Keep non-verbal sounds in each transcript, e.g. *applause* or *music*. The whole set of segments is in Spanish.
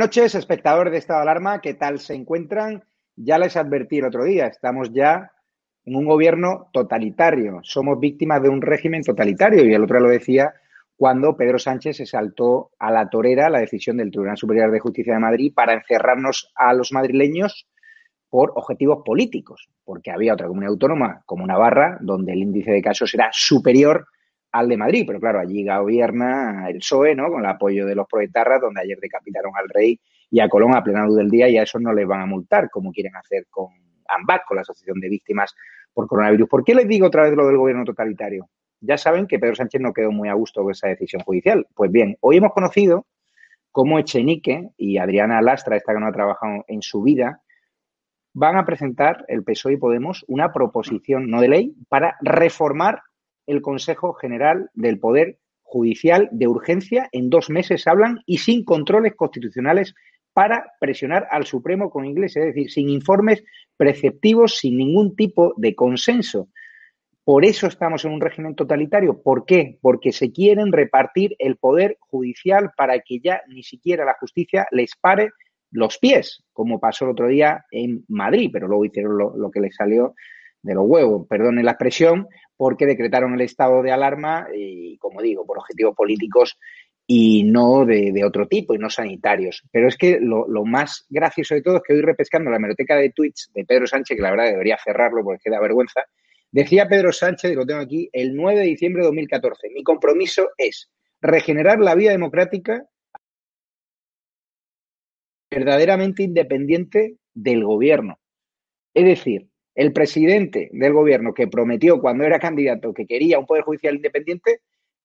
Noches, espectadores de Estado de Alarma. ¿Qué tal se encuentran? Ya les advertí el otro día, estamos ya en un gobierno totalitario. Somos víctimas de un régimen totalitario y el otro lo decía cuando Pedro Sánchez se saltó a la torera la decisión del Tribunal Superior de Justicia de Madrid para encerrarnos a los madrileños por objetivos políticos, porque había otra comunidad autónoma como Navarra, donde el índice de casos era superior al de Madrid, pero claro, allí gobierna el PSOE, ¿no? Con el apoyo de los proetarras, donde ayer decapitaron al rey y a Colón a plena luz del día y a eso no les van a multar, como quieren hacer con AMBAC, con la Asociación de Víctimas por Coronavirus. ¿Por qué les digo otra vez lo del gobierno totalitario? Ya saben que Pedro Sánchez no quedó muy a gusto con esa decisión judicial. Pues bien, hoy hemos conocido cómo Echenique y Adriana Lastra, esta que no ha trabajado en su vida, van a presentar el PSOE y Podemos una proposición no de ley para reformar el Consejo General del Poder Judicial de urgencia. En dos meses hablan y sin controles constitucionales para presionar al Supremo con inglés, es decir, sin informes preceptivos, sin ningún tipo de consenso. Por eso estamos en un régimen totalitario. ¿Por qué? Porque se quieren repartir el poder judicial para que ya ni siquiera la justicia les pare los pies, como pasó el otro día en Madrid, pero luego hicieron lo, que les salió de los huevos, perdone la expresión, porque decretaron el estado de alarma y, como digo, por objetivos políticos y no de, otro tipo y no sanitarios. Pero es que lo, más gracioso de todo es que hoy repescando la hemeroteca de tweets de Pedro Sánchez, que la verdad debería cerrarlo porque da vergüenza, decía Pedro Sánchez, y lo tengo aquí, el 9 de diciembre de 2014, mi compromiso es regenerar la vida democrática verdaderamente independiente del gobierno. Es decir, el presidente del gobierno que prometió cuando era candidato que quería un poder judicial independiente,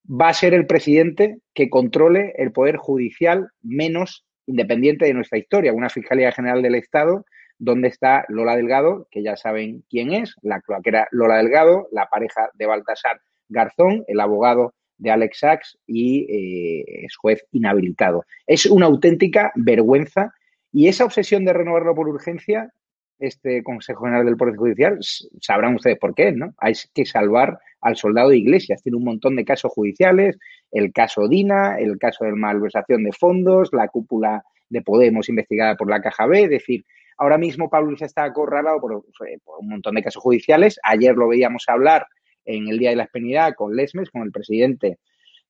va a ser el presidente que controle el poder judicial menos independiente de nuestra historia, una Fiscalía General del Estado donde está Lola Delgado, que ya saben quién es, la cloaquera Lola Delgado, la pareja de Baltasar Garzón, el abogado de Alex Sachs y eh, es juez inhabilitado. Es una auténtica vergüenza y esa obsesión de renovarlo por urgencia, este Consejo General del Poder Judicial, sabrán ustedes por qué, ¿no? Hay que salvar al soldado de Iglesias. Tiene un montón de casos judiciales, el caso Dina, el caso de malversación de fondos, la cúpula de Podemos investigada por la Caja B, es decir, ahora mismo Pablo Iglesias está acorralado por, por un montón de casos judiciales. Ayer lo veíamos hablar en el Día de la Espenidad con Lesmes, con el presidente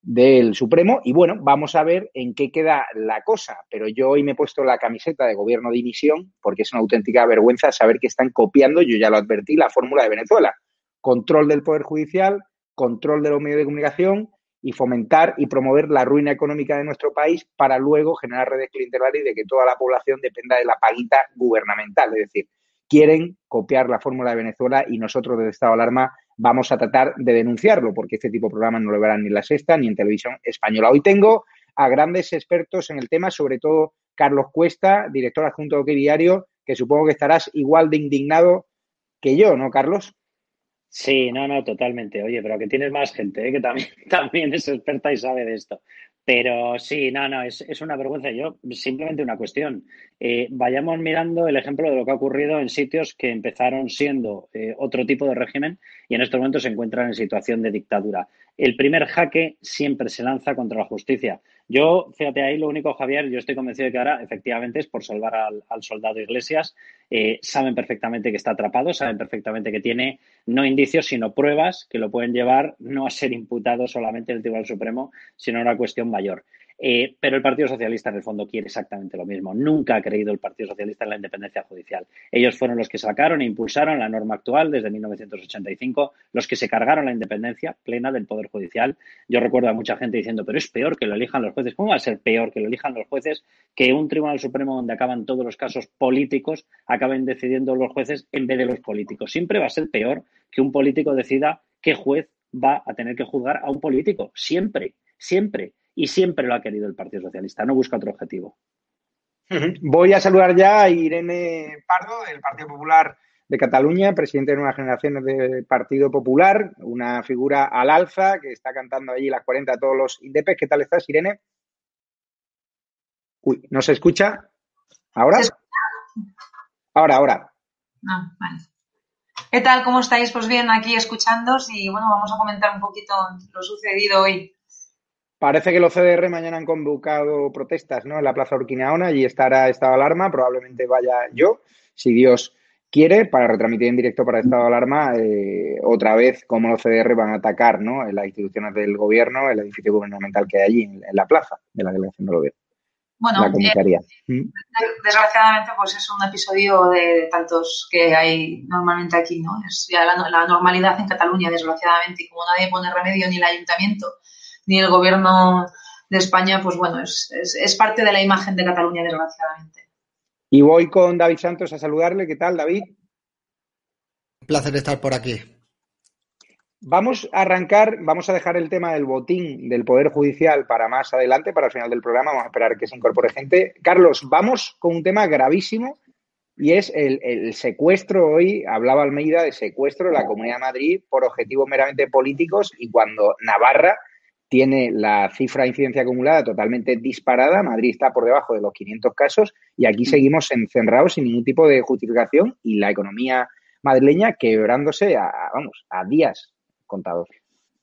del Supremo. Y bueno, vamos a ver en qué queda la cosa. Pero yo hoy me he puesto la camiseta de gobierno de dimisión porque es una auténtica vergüenza saber que están copiando, yo ya lo advertí, la fórmula de Venezuela. Control del Poder Judicial, control de los medios de comunicación y fomentar y promover la ruina económica de nuestro país para luego generar redes clientelares de que toda la población dependa de la paguita gubernamental. Es decir, quieren copiar la fórmula de Venezuela y nosotros desde Estado de Alarma vamos a tratar de denunciarlo, porque este tipo de programas no lo verán ni en la sexta ni en televisión española. Hoy tengo a grandes expertos en el tema, sobre todo Carlos Cuesta, director adjunto de OK Diario, que supongo que estarás igual de indignado que yo, ¿no, Carlos? Sí, no, no, totalmente. Oye, pero que tienes más gente ¿eh? que también, *laughs* también es experta y sabe de esto. Pero sí, no, no, es, es una vergüenza. Yo, simplemente una cuestión. Eh, vayamos mirando el ejemplo de lo que ha ocurrido en sitios que empezaron siendo eh, otro tipo de régimen y en estos momentos se encuentran en situación de dictadura. El primer jaque siempre se lanza contra la justicia. Yo, fíjate ahí, lo único, Javier, yo estoy convencido de que ahora efectivamente es por salvar al, soldado Iglesias. Eh, saben perfectamente que está atrapado, saben perfectamente que tiene no indicios, sino pruebas que lo pueden llevar no a ser imputado solamente en el Tribunal Supremo, sino a una cuestión mayor. Eh, pero el Partido Socialista en el fondo quiere exactamente lo mismo. Nunca ha creído el Partido Socialista en la independencia judicial. Ellos fueron los que sacaron e impulsaron la norma actual desde 1985, los que se cargaron la independencia plena del Poder Judicial. Yo recuerdo a mucha gente diciendo, pero es peor que lo elijan los jueces. ¿Cómo va a ser peor que lo elijan los jueces que un Tribunal Supremo donde acaban todos los casos políticos acaben decidiendo los jueces en vez de los políticos? Siempre va a ser peor que un político decida qué juez va a tener que juzgar a un político. Siempre, siempre y siempre lo ha querido el Partido Socialista, no busca otro objetivo. Voy a saludar ya a Irene Pardo, del Partido Popular de Cataluña, presidente de nuevas generaciones del Partido Popular, una figura al alza que está cantando allí las 40 a todos los indepes. ¿Qué tal estás, Irene? Uy, ¿no se escucha? ¿Ahora? Ahora, ahora. Ah, vale. ¿Qué tal? ¿Cómo estáis? Pues bien, aquí escuchándos y bueno, vamos a comentar un poquito lo sucedido hoy. Parece que los CDR mañana han convocado protestas ¿no? en la Plaza Urquinaona y estará estado de alarma. Probablemente vaya yo, si Dios quiere, para retransmitir en directo para estado de alarma eh, otra vez cómo los CDR van a atacar ¿no? en las instituciones del gobierno, el edificio gubernamental que hay allí, en, la plaza de la delegación del gobierno. Bueno, eh, ¿Mm? desgraciadamente pues es un episodio de tantos que hay normalmente aquí, ¿no? Es ya la, la normalidad en Cataluña, desgraciadamente, y como nadie pone remedio ni el ayuntamiento ni el gobierno de España, pues bueno, es, es, parte de la imagen de Cataluña, desgraciadamente. Y voy con David Santos a saludarle. ¿Qué tal, David? Un placer estar por aquí. Vamos a arrancar, vamos a dejar el tema del botín del Poder Judicial para más adelante, para el final del programa. Vamos a esperar que se incorpore gente. Carlos, vamos con un tema gravísimo y es el, el, secuestro. Hoy hablaba Almeida de secuestro de la Comunidad de Madrid por objetivos meramente políticos y cuando Navarra tiene la cifra de incidencia acumulada totalmente disparada. Madrid está por debajo de los 500 casos y aquí mm. seguimos encerrados sin ningún tipo de justificación y la economía madrileña quebrándose a, vamos, a días contados.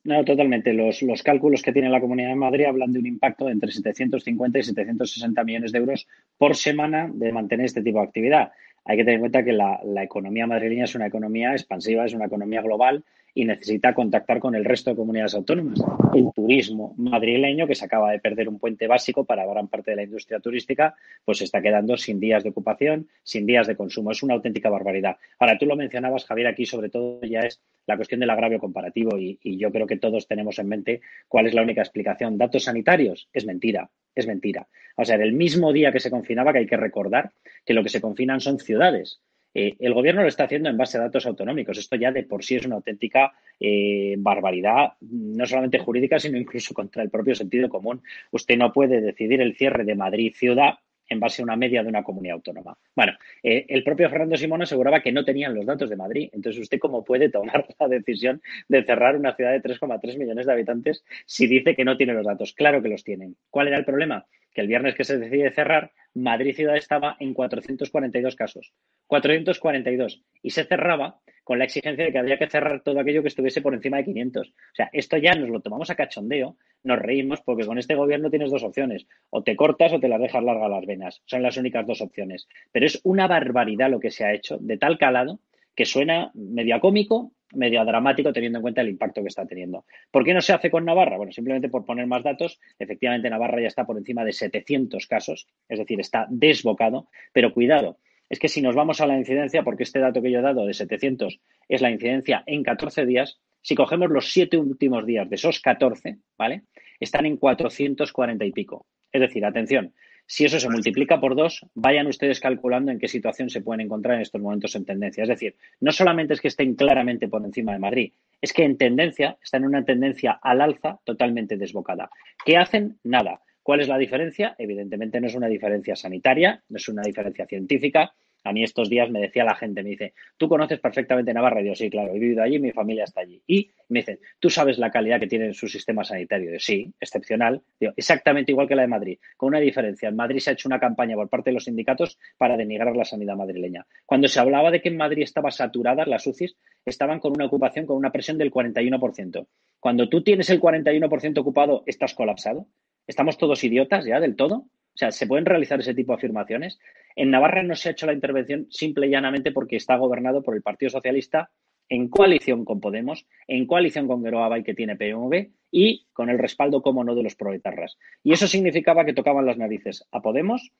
No, totalmente. Los, los, cálculos que tiene la Comunidad de Madrid hablan de un impacto de entre 750 y 760 millones de euros por semana de mantener este tipo de actividad. Hay que tener en cuenta que la, la economía madrileña es una economía expansiva, es una economía global y necesita contactar con el resto de comunidades autónomas. El turismo madrileño, que se acaba de perder un puente básico para gran parte de la industria turística, pues está quedando sin días de ocupación, sin días de consumo. Es una auténtica barbaridad. Ahora, tú lo mencionabas, Javier, aquí sobre todo ya es la cuestión del agravio comparativo y, y yo creo que todos tenemos en mente cuál es la única explicación. Datos sanitarios es mentira, es mentira. O sea, el mismo día que se confinaba, que hay que recordar que lo que se confinan son ciudades eh, el gobierno lo está haciendo en base a datos autonómicos. Esto ya de por sí es una auténtica eh, barbaridad, no solamente jurídica, sino incluso *laughs* contra el propio sentido común. Usted no puede decidir el cierre de Madrid ciudad en base a una media de una comunidad autónoma. Bueno, eh, el propio Fernando Simón aseguraba que no tenían los datos de Madrid. Entonces, ¿usted cómo puede tomar *laughs* la decisión de cerrar una ciudad de 3,3 millones de habitantes si dice que no tiene los datos? Claro que los tienen. ¿Cuál era el problema? Que el viernes que se decide cerrar, Madrid ciudad estaba en 442 casos. 442. Y se cerraba con la exigencia de que había que cerrar todo aquello que estuviese por encima de 500. O sea, esto ya nos lo tomamos a cachondeo, nos reímos porque con este gobierno tienes dos opciones. O te cortas o te las dejas largas las venas. Son las únicas dos opciones. Pero es una barbaridad lo que se ha hecho, de tal calado que suena medio cómico, medio dramático teniendo en cuenta el impacto que está teniendo. ¿Por qué no se hace con Navarra? Bueno, simplemente por poner más datos. Efectivamente, Navarra ya está por encima de 700 casos, es decir, está desbocado, pero cuidado. Es que si nos vamos a la incidencia, porque este dato que yo he dado de 700 es la incidencia en 14 días, si cogemos los siete últimos días de esos 14, ¿vale? Están en 440 y pico. Es decir, atención, si eso se multiplica por dos, vayan ustedes calculando en qué situación se pueden encontrar en estos momentos en tendencia. Es decir, no solamente es que estén claramente por encima de Madrid, es que en tendencia están en una tendencia al alza totalmente desbocada. ¿Qué hacen? Nada. ¿Cuál es la diferencia? Evidentemente no es una diferencia sanitaria, no es una diferencia científica, a mí estos días me decía la gente, me dice, tú conoces perfectamente Navarra. Y digo, sí, claro, he vivido allí, mi familia está allí. Y me dicen, tú sabes la calidad que tiene su sistema sanitario. Digo, sí, excepcional. Digo, exactamente igual que la de Madrid, con una diferencia. En Madrid se ha hecho una campaña por parte de los sindicatos para denigrar la sanidad madrileña. Cuando se hablaba de que en Madrid estaba saturada, las UCIs estaban con una ocupación, con una presión del 41%. Cuando tú tienes el 41% ocupado, estás colapsado. ¿Estamos todos idiotas ya del todo? O sea, ¿se pueden realizar ese tipo de afirmaciones? En Navarra no se ha hecho la intervención simple y llanamente porque está gobernado por el Partido Socialista en coalición con Podemos, en coalición con y que tiene PMV y con el respaldo, como no, de los proetarras. Y eso significaba que tocaban las narices a Podemos,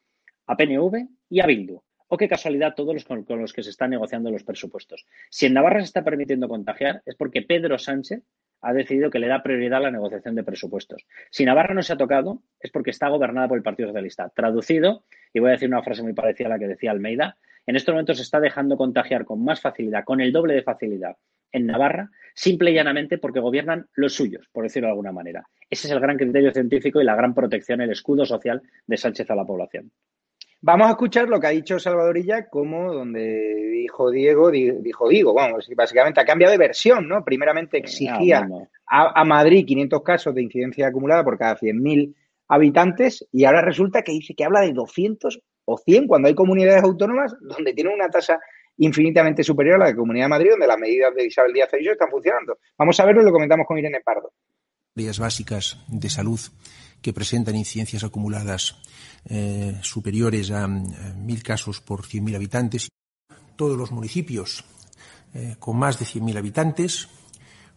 a PNV y a Bildu. O qué casualidad todos los con, con los que se están negociando los presupuestos. Si en Navarra se está permitiendo contagiar es porque Pedro Sánchez ha decidido que le da prioridad a la negociación de presupuestos. Si Navarra no se ha tocado, es porque está gobernada por el Partido Socialista. Traducido, y voy a decir una frase muy parecida a la que decía Almeida, en estos momentos se está dejando contagiar con más facilidad, con el doble de facilidad en Navarra, simple y llanamente porque gobiernan los suyos, por decirlo de alguna manera. Ese es el gran criterio científico y la gran protección, el escudo social de Sánchez a la población. Vamos a escuchar lo que ha dicho Salvadorilla, como donde dijo Diego, dijo Diego, vamos, básicamente ha cambiado de versión, ¿no? Primeramente exigía a, a, Madrid 500 casos de incidencia acumulada por cada 100.000 habitantes y ahora resulta que dice que habla de 200 o 100 cuando hay comunidades autónomas donde tienen una tasa infinitamente superior a la de Comunidad de Madrid, donde las medidas de Isabel Díaz Ayuso están funcionando. Vamos a verlo y lo comentamos con Irene Pardo. Medidas básicas de salud que presentan incidencias acumuladas eh, superiores a eh, mil casos por 100.000 habitantes. Todos los municipios eh, con más de 100.000 habitantes,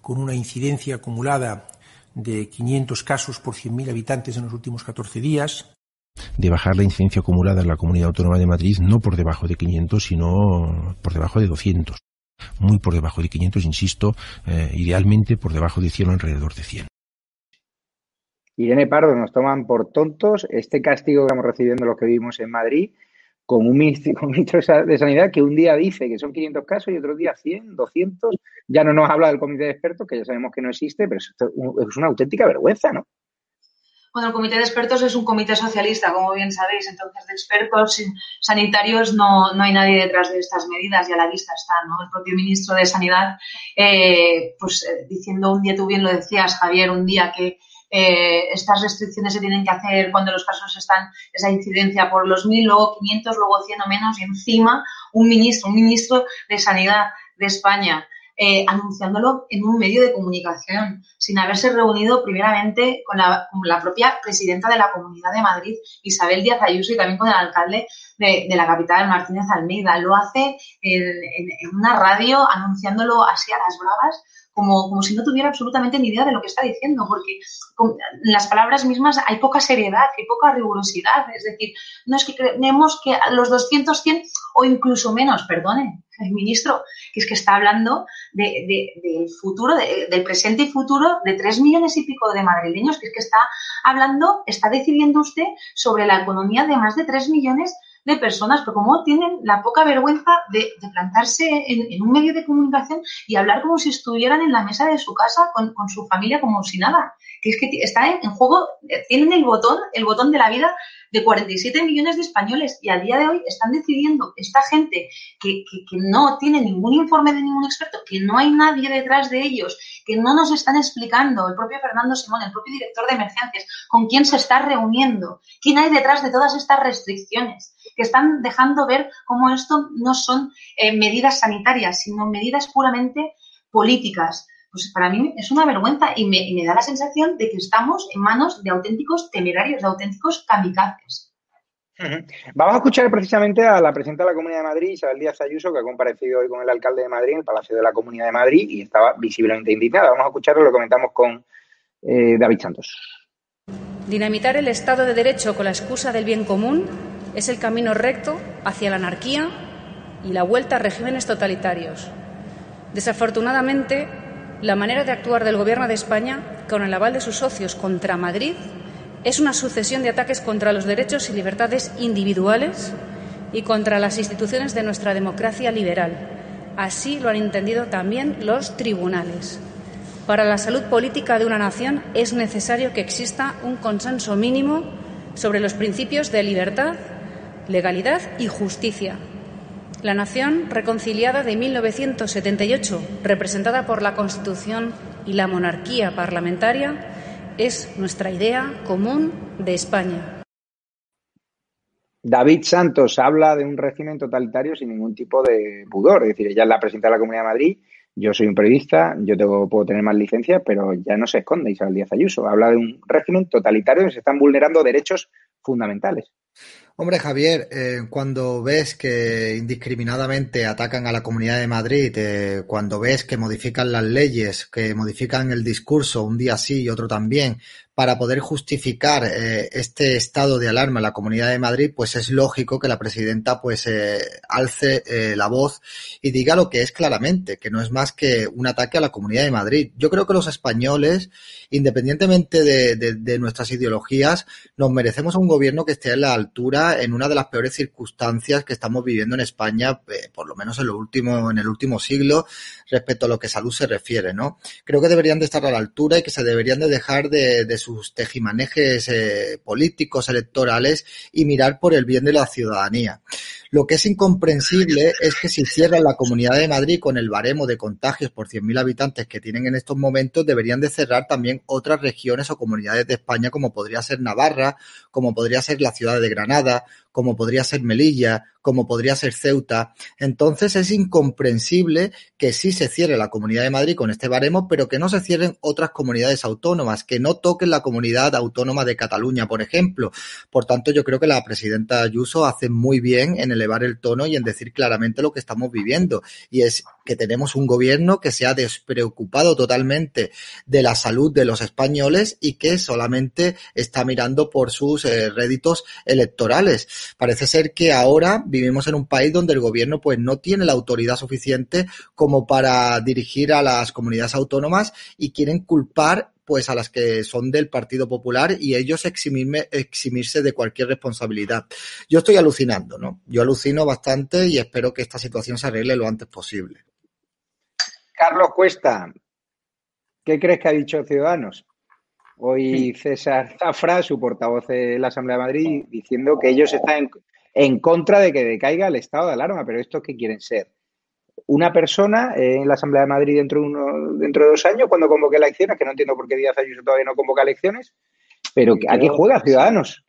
con una incidencia acumulada de 500 casos por 100.000 habitantes en los últimos 14 días. De bajar la incidencia acumulada en la Comunidad Autónoma de Madrid no por debajo de 500, sino por debajo de 200. Muy por debajo de 500, insisto, eh, idealmente por debajo de 100 o alrededor de 100. Irene Pardo, nos toman por tontos este castigo que estamos recibiendo los que vivimos en Madrid con un ministro, *laughs* de Sanidad que un día dice que son 500 casos y otro día 100, 200. Ya no nos habla del comité de expertos, que ya sabemos que no existe, pero es una auténtica vergüenza, ¿no? Bueno, el comité de expertos es un comité socialista, como bien sabéis, entonces de expertos sanitarios no, no hay nadie detrás de estas medidas y a la vista está, ¿no? El propio ministro de Sanidad, eh, pues eh, diciendo un día, tú bien lo decías, Javier, un día que eh, estas restricciones se tienen que hacer cuando los casos están, esa incidencia por los mil, luego 500, luego 100 o menos, y encima un ministro, un ministro de Sanidad de España eh, anunciándolo en un medio de comunicación, sin haberse reunido primeramente con la, propia presidenta de la Comunidad de Madrid, Isabel Díaz Ayuso, y también con el alcalde de, la capital, Martínez Almeida. Lo hace en, una radio anunciándolo así a las bravas. Como, como, si no tuviera absolutamente ni idea de lo que está diciendo, porque en las palabras mismas hay poca seriedad, hay poca rigurosidad. Es decir, no es que creemos que los 200, 100 o incluso menos, perdone, el ministro, que es que está hablando de, del futuro, del presente y futuro de tres millones y pico de madrileños, que es que está hablando, está decidiendo usted sobre la economía de más de tres millones de personas, pero como tienen la poca vergüenza de, plantarse en, un medio de comunicación y hablar como si estuvieran en la mesa de su casa con, su familia como si nada. Que es que está en, juego, tienen el botón, el botón de la vida de 47 millones de españoles y a día de hoy están decidiendo esta gente que, no tiene ningún informe de ningún experto, que no hay nadie detrás de ellos, que no nos están explicando, el propio Fernando Simón, el propio director de emergencias, con quién se está reuniendo, quién hay detrás de todas estas restricciones, que están dejando ver cómo esto no son eh, medidas sanitarias, sino medidas puramente políticas pues para mí es una vergüenza y me, da la sensación de que estamos en manos de auténticos temerarios, de auténticos kamikazes. Vamos a escuchar precisamente a la presidenta de la Comunidad de Madrid, Isabel Díaz Ayuso, que ha comparecido hoy con el alcalde de Madrid en el Palacio de la Comunidad de Madrid y estaba visiblemente indignada. Vamos a escucharlo, lo comentamos con eh, David Santos. Dinamitar el Estado de Derecho con la excusa del bien común es el camino recto hacia la anarquía y la vuelta a regímenes totalitarios. Desafortunadamente, la manera de actuar del Gobierno de España, con el aval de sus socios contra Madrid, es una sucesión de ataques contra los derechos y libertades individuales y contra las instituciones de nuestra democracia liberal. Así lo han entendido también los tribunales. Para la salud política de una nación es necesario que exista un consenso mínimo sobre los principios de libertad, legalidad y justicia, la nación reconciliada de 1978, representada por la Constitución y la monarquía parlamentaria, es nuestra idea común de España. David Santos habla de un régimen totalitario sin ningún tipo de pudor. Es decir, ella es la presidenta de la Comunidad de Madrid, yo soy un periodista, yo tengo, puedo tener más licencia, pero ya no se esconde Isabel Díaz Ayuso. Habla de un régimen totalitario donde se están vulnerando derechos fundamentales. Hombre, Javier, eh, cuando ves que indiscriminadamente atacan a la Comunidad de Madrid, eh, cuando ves que modifican las leyes, que modifican el discurso un día sí y otro también, para poder justificar eh, este estado de alarma en la Comunidad de Madrid, pues es lógico que la presidenta pues eh, alce eh, la voz y diga lo que es claramente, que no es más que un ataque a la Comunidad de Madrid. Yo creo que los españoles, independientemente de, nuestras ideologías, nos merecemos un gobierno que esté a la altura en una de las peores circunstancias que estamos viviendo en España, por lo menos en lo último, en el último siglo, respecto a lo que salud se refiere, ¿no? Creo que deberían de estar a la altura y que se deberían de dejar de, de sus tejimanejes eh, políticos, electorales y mirar por el bien de la ciudadanía. Lo que es incomprensible es que si cierran la Comunidad de Madrid con el baremo de contagios por 100.000 habitantes que tienen en estos momentos, deberían de cerrar también otras regiones o comunidades de España como podría ser Navarra, como podría ser la ciudad de Granada, como podría ser Melilla, como podría ser Ceuta. Entonces es incomprensible que sí se cierre la Comunidad de Madrid con este baremo, pero que no se cierren otras comunidades autónomas, que no toquen la comunidad autónoma de Cataluña, por ejemplo. Por tanto, yo creo que la presidenta Ayuso hace muy bien en elevar el tono y en decir claramente lo que estamos viviendo. Y es que tenemos un gobierno que se ha despreocupado totalmente de la salud de los españoles y que solamente está mirando por sus eh, réditos electorales. Parece ser que ahora vivimos en un país donde el gobierno pues no tiene la autoridad suficiente como para dirigir a las comunidades autónomas y quieren culpar pues a las que son del Partido Popular y ellos eximirme, eximirse de cualquier responsabilidad. Yo estoy alucinando, ¿no? Yo alucino bastante y espero que esta situación se arregle lo antes posible. Carlos Cuesta, ¿qué crees que ha dicho Ciudadanos? Hoy César Zafra, su portavoz de la Asamblea de Madrid, diciendo que ellos están en, contra de que decaiga el estado de alarma, pero ¿estos qué quieren ser? ¿Una persona en la Asamblea de Madrid dentro de, uno, dentro de dos años cuando convoque elecciones? Que no entiendo por qué Díaz Ayuso todavía no convoca elecciones, pero ¿a qué juega Ciudadanos?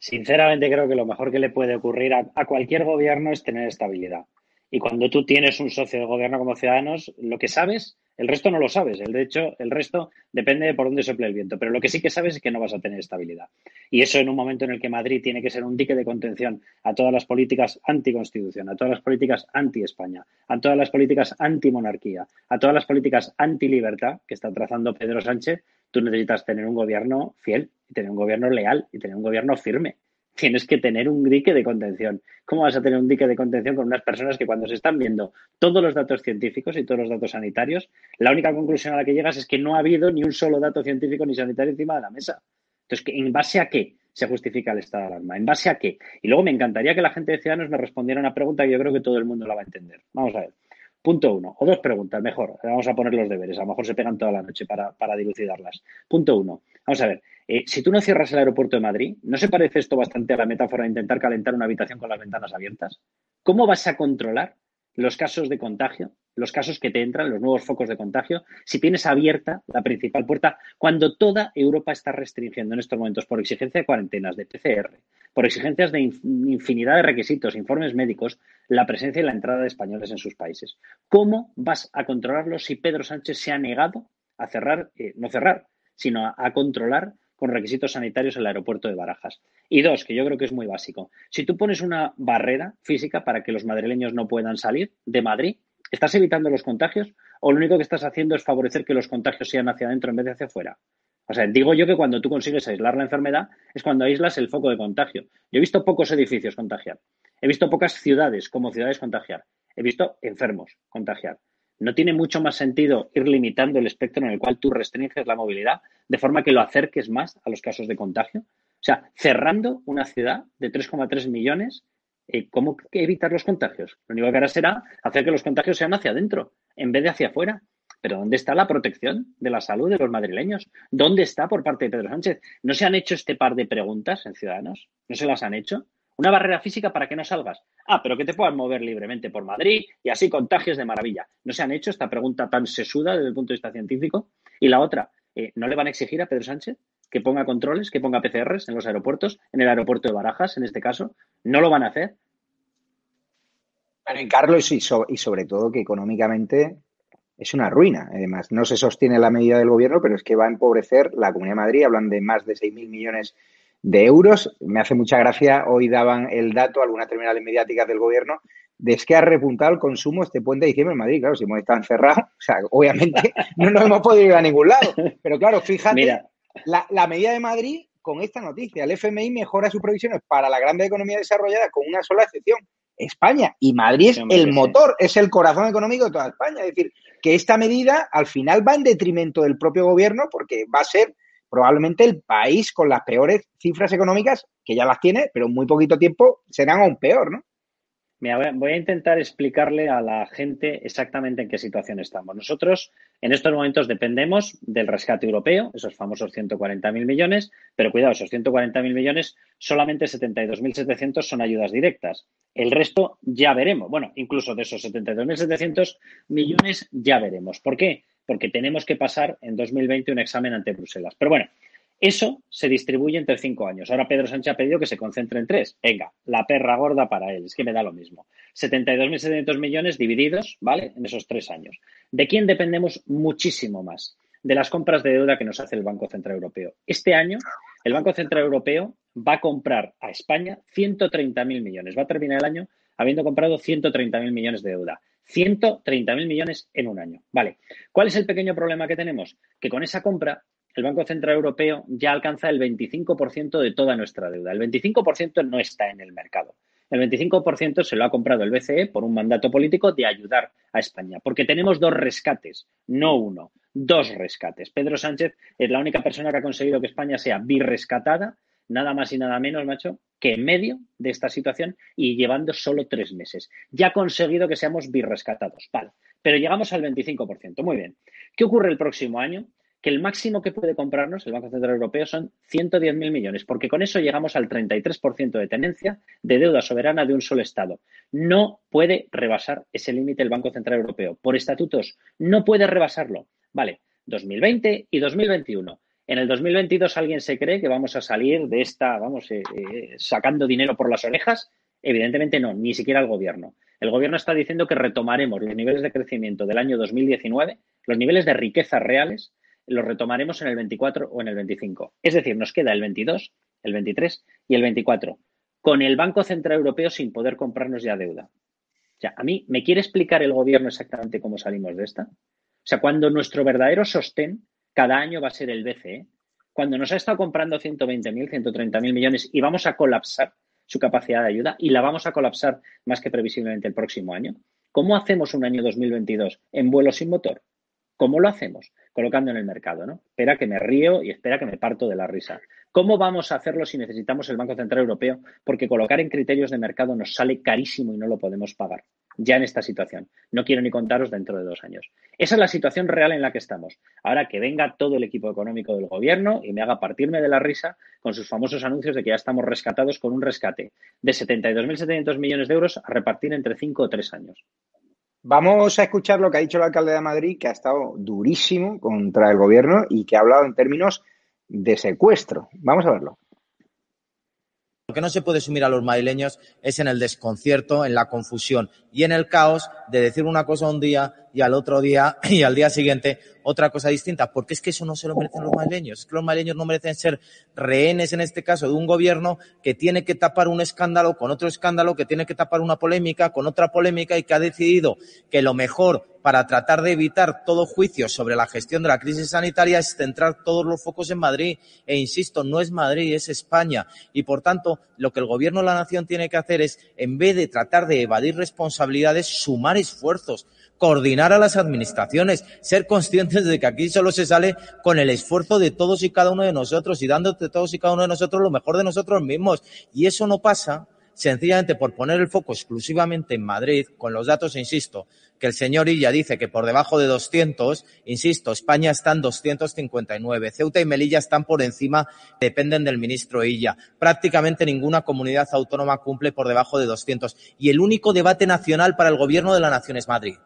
Sinceramente creo que lo mejor que le puede ocurrir a cualquier gobierno es tener estabilidad Y cuando tú tienes un socio de gobierno como Ciudadanos, lo que sabes, el resto no lo sabes. El, de hecho, el resto depende de por dónde sople el viento. Pero lo que sí que sabes es que no vas a tener estabilidad. Y eso en un momento en el que Madrid tiene que ser un dique de contención a todas las políticas anticonstitución, a todas las políticas anti-España, a todas las políticas anti-monarquía, a todas las políticas anti-libertad que está trazando Pedro Sánchez, tú necesitas tener un gobierno fiel y tener un gobierno leal y tener un gobierno firme tienes que tener un dique de contención. ¿Cómo vas a tener un dique de contención con unas personas que cuando se están viendo todos los datos científicos y todos los datos sanitarios, la única conclusión a la que llegas es que no ha habido ni un solo dato científico ni sanitario encima de la mesa? Entonces, ¿en base a qué se justifica el estado de alarma? ¿En base a qué? Y luego me encantaría que la gente de Ciudadanos me respondiera una pregunta que yo creo que todo el mundo la va a entender. Vamos a ver. Punto uno, o dos preguntas, mejor. Vamos a poner los deberes, a lo mejor se pegan toda la noche para, para dilucidarlas. Punto uno, vamos a ver. Eh, si tú no cierras el aeropuerto de Madrid, ¿no se parece esto bastante a la metáfora de intentar calentar una habitación con las ventanas abiertas? ¿Cómo vas a controlar los casos de contagio, los casos que te entran, los nuevos focos de contagio, si tienes abierta la principal puerta cuando toda Europa está restringiendo en estos momentos por exigencia de cuarentenas, de PCR, por exigencias de infinidad de requisitos, informes médicos, la presencia y la entrada de españoles en sus países? ¿Cómo vas a controlarlo si Pedro Sánchez se ha negado a cerrar, eh, no cerrar, sino a controlar con requisitos sanitarios el aeropuerto de Barajas. Y dos, que yo creo que es muy básico. Si tú pones una barrera física para que los madrileños no puedan salir de Madrid, ¿estás evitando los contagios o lo único que estás haciendo es favorecer que los contagios sean hacia adentro en vez de hacia afuera? O sea, digo yo que cuando tú consigues aislar la enfermedad es cuando aíslas el foco de contagio. Yo he visto pocos edificios contagiar. He visto pocas ciudades como ciudades contagiar. He visto enfermos contagiar. ¿No tiene mucho más sentido ir limitando el espectro en el cual tú restringes la movilidad de forma que lo acerques más a los casos de contagio? O sea, cerrando una ciudad de 3,3 millones, eh, ¿cómo evitar los contagios? Lo único que hará será hacer que los contagios sean hacia adentro en vez de hacia afuera. Pero ¿dónde está la protección de la salud de los madrileños? ¿Dónde está por parte de Pedro Sánchez? ¿No se han hecho este par de preguntas en Ciudadanos? ¿No se las han hecho? Una barrera física para que no salgas. Ah, pero que te puedas mover libremente por Madrid y así contagios de maravilla. ¿No se han hecho esta pregunta tan sesuda desde el punto de vista científico? Y la otra, eh, ¿no le van a exigir a Pedro Sánchez que ponga controles, que ponga PCRs en los aeropuertos, en el aeropuerto de Barajas, en este caso? ¿No lo van a hacer? Carlos, y, y sobre todo que económicamente es una ruina. Además, no se sostiene la medida del gobierno, pero es que va a empobrecer la Comunidad de Madrid. Hablan de más de 6.000 millones de euros. Me hace mucha gracia, hoy daban el dato, algunas terminales mediáticas del gobierno, de que ha repuntado el consumo este puente de diciembre en Madrid. Claro, si hemos estado encerrados, *laughs* o sea, obviamente *laughs* no nos hemos podido ir a ningún lado. Pero claro, fíjate, La, la medida de Madrid con esta noticia. El FMI mejora sus previsiones para la grande economía desarrollada con una sola excepción. España. Y Madrid es el motor, es el corazón económico de toda España. Es decir, que esta medida al final va en detrimento del propio gobierno porque va a ser probablemente el país con las peores cifras económicas, que ya las tiene, pero en muy poquito tiempo serán aún peor, ¿no? Voy a intentar explicarle a la gente exactamente en qué situación estamos. Nosotros en estos momentos dependemos del rescate europeo, esos famosos 140.000 millones, pero cuidado, esos 140.000 millones, solamente 72.700 son ayudas directas. El resto ya veremos. Bueno, incluso de esos 72.700 millones ya veremos. ¿Por qué? porque tenemos que pasar en 2020 un examen ante Bruselas. Pero bueno, eso se distribuye entre cinco años. Ahora Pedro Sánchez ha pedido que se concentre en tres. Venga, la perra gorda para él. Es que me da lo mismo. 72.700 millones divididos, ¿vale? En esos tres años. ¿De quién dependemos muchísimo más? De las compras de deuda que nos hace el Banco Central Europeo. Este año, el Banco Central Europeo va a comprar a España 130.000 millones. Va a terminar el año habiendo comprado 130.000 millones de deuda. 130.000 millones en un año. Vale. ¿Cuál es el pequeño problema que tenemos? Que con esa compra el Banco Central Europeo ya alcanza el 25% de toda nuestra deuda. El 25% no está en el mercado. El 25% se lo ha comprado el BCE por un mandato político de ayudar a España, porque tenemos dos rescates, no uno, dos rescates. Pedro Sánchez es la única persona que ha conseguido que España sea birrescatada nada más y nada menos, macho, que en medio de esta situación y llevando solo tres meses. Ya ha conseguido que seamos birrescatados, vale, pero llegamos al 25%. Muy bien. ¿Qué ocurre el próximo año? Que el máximo que puede comprarnos el Banco Central Europeo son 110.000 millones, porque con eso llegamos al 33% de tenencia de deuda soberana de un solo Estado. No puede rebasar ese límite el Banco Central Europeo. Por estatutos, no puede rebasarlo. Vale, 2020 y 2021. En el 2022 alguien se cree que vamos a salir de esta, vamos, eh, eh, sacando dinero por las orejas. Evidentemente no, ni siquiera el gobierno. El gobierno está diciendo que retomaremos los niveles de crecimiento del año 2019, los niveles de riquezas reales, los retomaremos en el 24 o en el 25. Es decir, nos queda el 22, el 23 y el 24, con el Banco Central Europeo sin poder comprarnos ya deuda. O sea, a mí, ¿me quiere explicar el gobierno exactamente cómo salimos de esta? O sea, cuando nuestro verdadero sostén cada año va a ser el BCE, cuando nos ha estado comprando 120.000, 130.000 millones y vamos a colapsar su capacidad de ayuda y la vamos a colapsar más que previsiblemente el próximo año. ¿Cómo hacemos un año 2022 en vuelo sin motor? ¿Cómo lo hacemos? Colocando en el mercado, ¿no? Espera que me río y espera que me parto de la risa. ¿Cómo vamos a hacerlo si necesitamos el Banco Central Europeo? Porque colocar en criterios de mercado nos sale carísimo y no lo podemos pagar ya en esta situación. No quiero ni contaros dentro de dos años. Esa es la situación real en la que estamos. Ahora que venga todo el equipo económico del gobierno y me haga partirme de la risa con sus famosos anuncios de que ya estamos rescatados con un rescate de 72.700 millones de euros a repartir entre cinco o tres años. Vamos a escuchar lo que ha dicho el alcalde de Madrid, que ha estado durísimo contra el gobierno y que ha hablado en términos de secuestro. Vamos a verlo. Que no se puede sumir a los madrileños es en el desconcierto, en la confusión y en el caos de decir una cosa un día y al otro día *laughs* y al día siguiente otra cosa distinta, porque es que eso no se lo merecen los madrileños. Es que los madrileños no merecen ser rehenes, en este caso, de un gobierno que tiene que tapar un escándalo con otro escándalo, que tiene que tapar una polémica con otra polémica y que ha decidido que lo mejor para tratar de evitar todo juicio sobre la gestión de la crisis sanitaria es centrar todos los focos en Madrid. E insisto, no es Madrid, es España. Y por tanto, lo que el gobierno de la nación tiene que hacer es, en vez de tratar de evadir responsabilidades, sumar esfuerzos coordinar a las administraciones, ser conscientes de que aquí solo se sale con el esfuerzo de todos y cada uno de nosotros y dándote todos y cada uno de nosotros lo mejor de nosotros mismos. Y eso no pasa sencillamente por poner el foco exclusivamente en Madrid, con los datos, insisto, que el señor Illa dice que por debajo de 200, insisto, España está en 259, Ceuta y Melilla están por encima, dependen del ministro Illa. Prácticamente ninguna comunidad autónoma cumple por debajo de 200. Y el único debate nacional para el gobierno de la nación es Madrid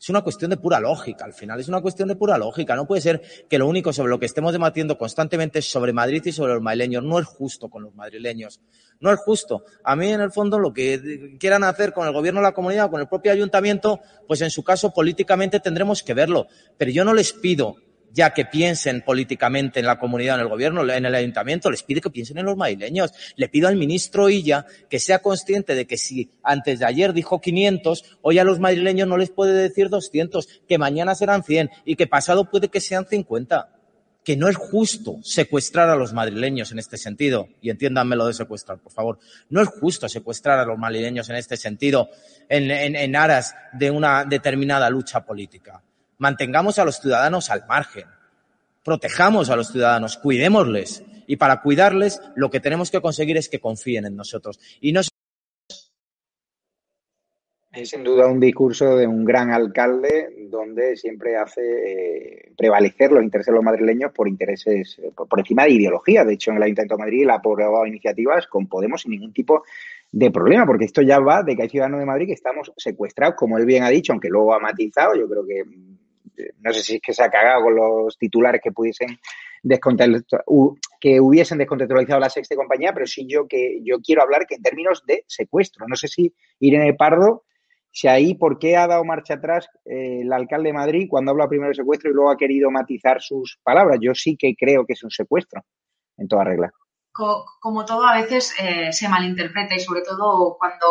es una cuestión de pura lógica, al final es una cuestión de pura lógica. No puede ser que lo único sobre lo que estemos debatiendo constantemente es sobre Madrid y sobre los madrileños. No es justo con los madrileños. No es justo. A mí, en el fondo, lo que quieran hacer con el gobierno de la comunidad o con el propio ayuntamiento, pues en su caso políticamente tendremos que verlo. Pero yo no les pido ya que piensen políticamente en la comunidad, en el gobierno, en el ayuntamiento, les pide que piensen en los madrileños. Le pido al ministro Illa que sea consciente de que si antes de ayer dijo 500, hoy a los madrileños no les puede decir 200, que mañana serán 100 y que pasado puede que sean 50. Que no es justo secuestrar a los madrileños en este sentido, y entiéndanme lo de secuestrar, por favor. No es justo secuestrar a los madrileños en este sentido, en, en aras de una determinada lucha política mantengamos a los ciudadanos al margen, protejamos a los ciudadanos, cuidémosles. Y para cuidarles, lo que tenemos que conseguir es que confíen en nosotros. Y no es sin duda un discurso de un gran alcalde donde siempre hace eh, prevalecer los intereses de los madrileños por intereses, eh, por, encima de ideología. De hecho, en el Ayuntamiento de Madrid la ha aprobado iniciativas con Podemos sin ningún tipo de problema, porque esto ya va de que hay ciudadanos de Madrid que estamos secuestrados, como él bien ha dicho, aunque luego ha matizado, yo creo que no sé si es que se ha cagado con los titulares que pudiesen que hubiesen descontextualizado la sexta compañía, pero sí yo que yo quiero hablar que en términos de secuestro. No sé si Irene Pardo, si ahí por qué ha dado marcha atrás eh, el alcalde de Madrid cuando habla primero de secuestro y luego ha querido matizar sus palabras. Yo sí que creo que es un secuestro, en toda regla. Como, todo a veces eh, se malinterpreta y sobre todo cuando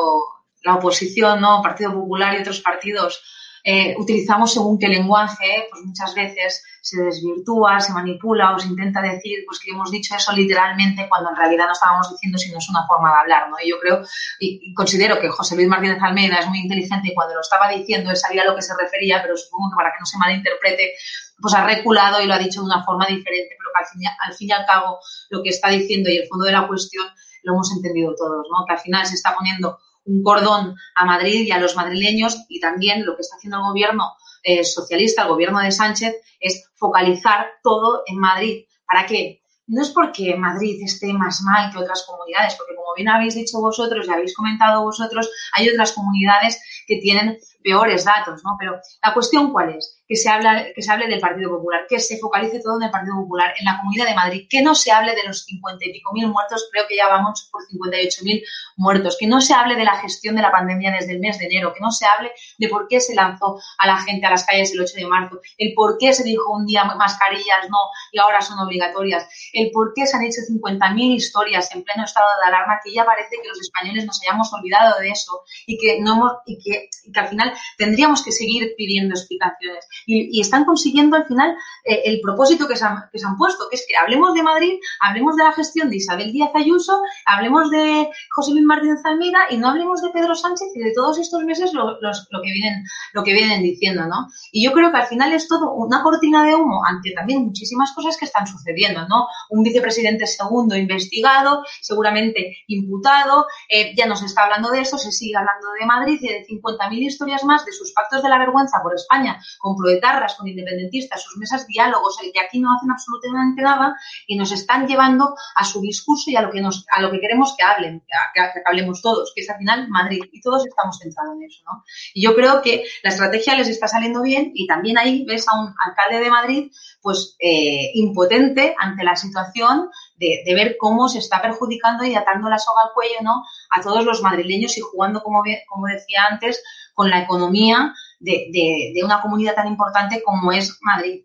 la oposición, ¿no? Partido Popular y otros partidos eh, utilizamos según qué lenguaje, pues muchas veces se desvirtúa, se manipula o se intenta decir pues que hemos dicho eso literalmente cuando en realidad no estábamos diciendo sino es una forma de hablar, ¿no? Y yo creo y, considero que José Luis Martínez Almeida es muy inteligente y cuando lo estaba diciendo él sabía a lo que se refería, pero supongo que para que no se malinterprete pues ha reculado y lo ha dicho de una forma diferente, pero que al fin, al fin y al cabo lo que está diciendo y el fondo de la cuestión lo hemos entendido todos, ¿no? Que al final se está poniendo un cordón a Madrid y a los madrileños y también lo que está haciendo el gobierno eh, socialista, el gobierno de Sánchez, es focalizar todo en Madrid. ¿Para qué? No es porque Madrid esté más mal que otras comunidades, porque como bien habéis dicho vosotros y habéis comentado vosotros, hay otras comunidades que tienen peores datos, ¿no? Pero la cuestión cuál es? Que se, habla, que se hable del Partido Popular, que se focalice todo en el Partido Popular, en la Comunidad de Madrid, que no se hable de los 50 y pico mil muertos, creo que ya vamos por 58 mil muertos, que no se hable de la gestión de la pandemia desde el mes de enero, que no se hable de por qué se lanzó a la gente a las calles el 8 de marzo, el por qué se dijo un día mascarillas no y ahora son obligatorias, el por qué se han hecho 50.000 historias en pleno estado de alarma, que ya parece que los españoles nos hayamos olvidado de eso y que, no y que, y que al final tendríamos que seguir pidiendo explicaciones. Y, están consiguiendo al final eh, el propósito que se, han, que se han puesto, que es que hablemos de Madrid, hablemos de la gestión de Isabel Díaz Ayuso, hablemos de José Luis Martínez Almeida y no hablemos de Pedro Sánchez y de todos estos meses lo, lo, que, vienen, lo que vienen diciendo, ¿no? Y yo creo que al final es todo una cortina de humo ante también muchísimas cosas que están sucediendo, ¿no? Un vicepresidente segundo investigado, seguramente imputado, eh, ya no se está hablando de eso, se sigue hablando de Madrid y de 50.000 historias más de sus pactos de la vergüenza por España, con proetarras, con independentistas, sus mesas diálogos, el que aquí no hacen absolutamente nada y nos están llevando a su discurso y a lo que nos, a lo que queremos que hablen, que, hablemos todos, que es al final Madrid y todos estamos centrados en eso, ¿no? Y yo creo que la estrategia les está saliendo bien y también ahí ves a un alcalde de Madrid pues eh, impotente ante la situación de, ver cómo se está perjudicando y atando la soga al cuello ¿no? a todos los madrileños y jugando, como, como decía antes, con la economía de, una comunidad tan importante como es Madrid.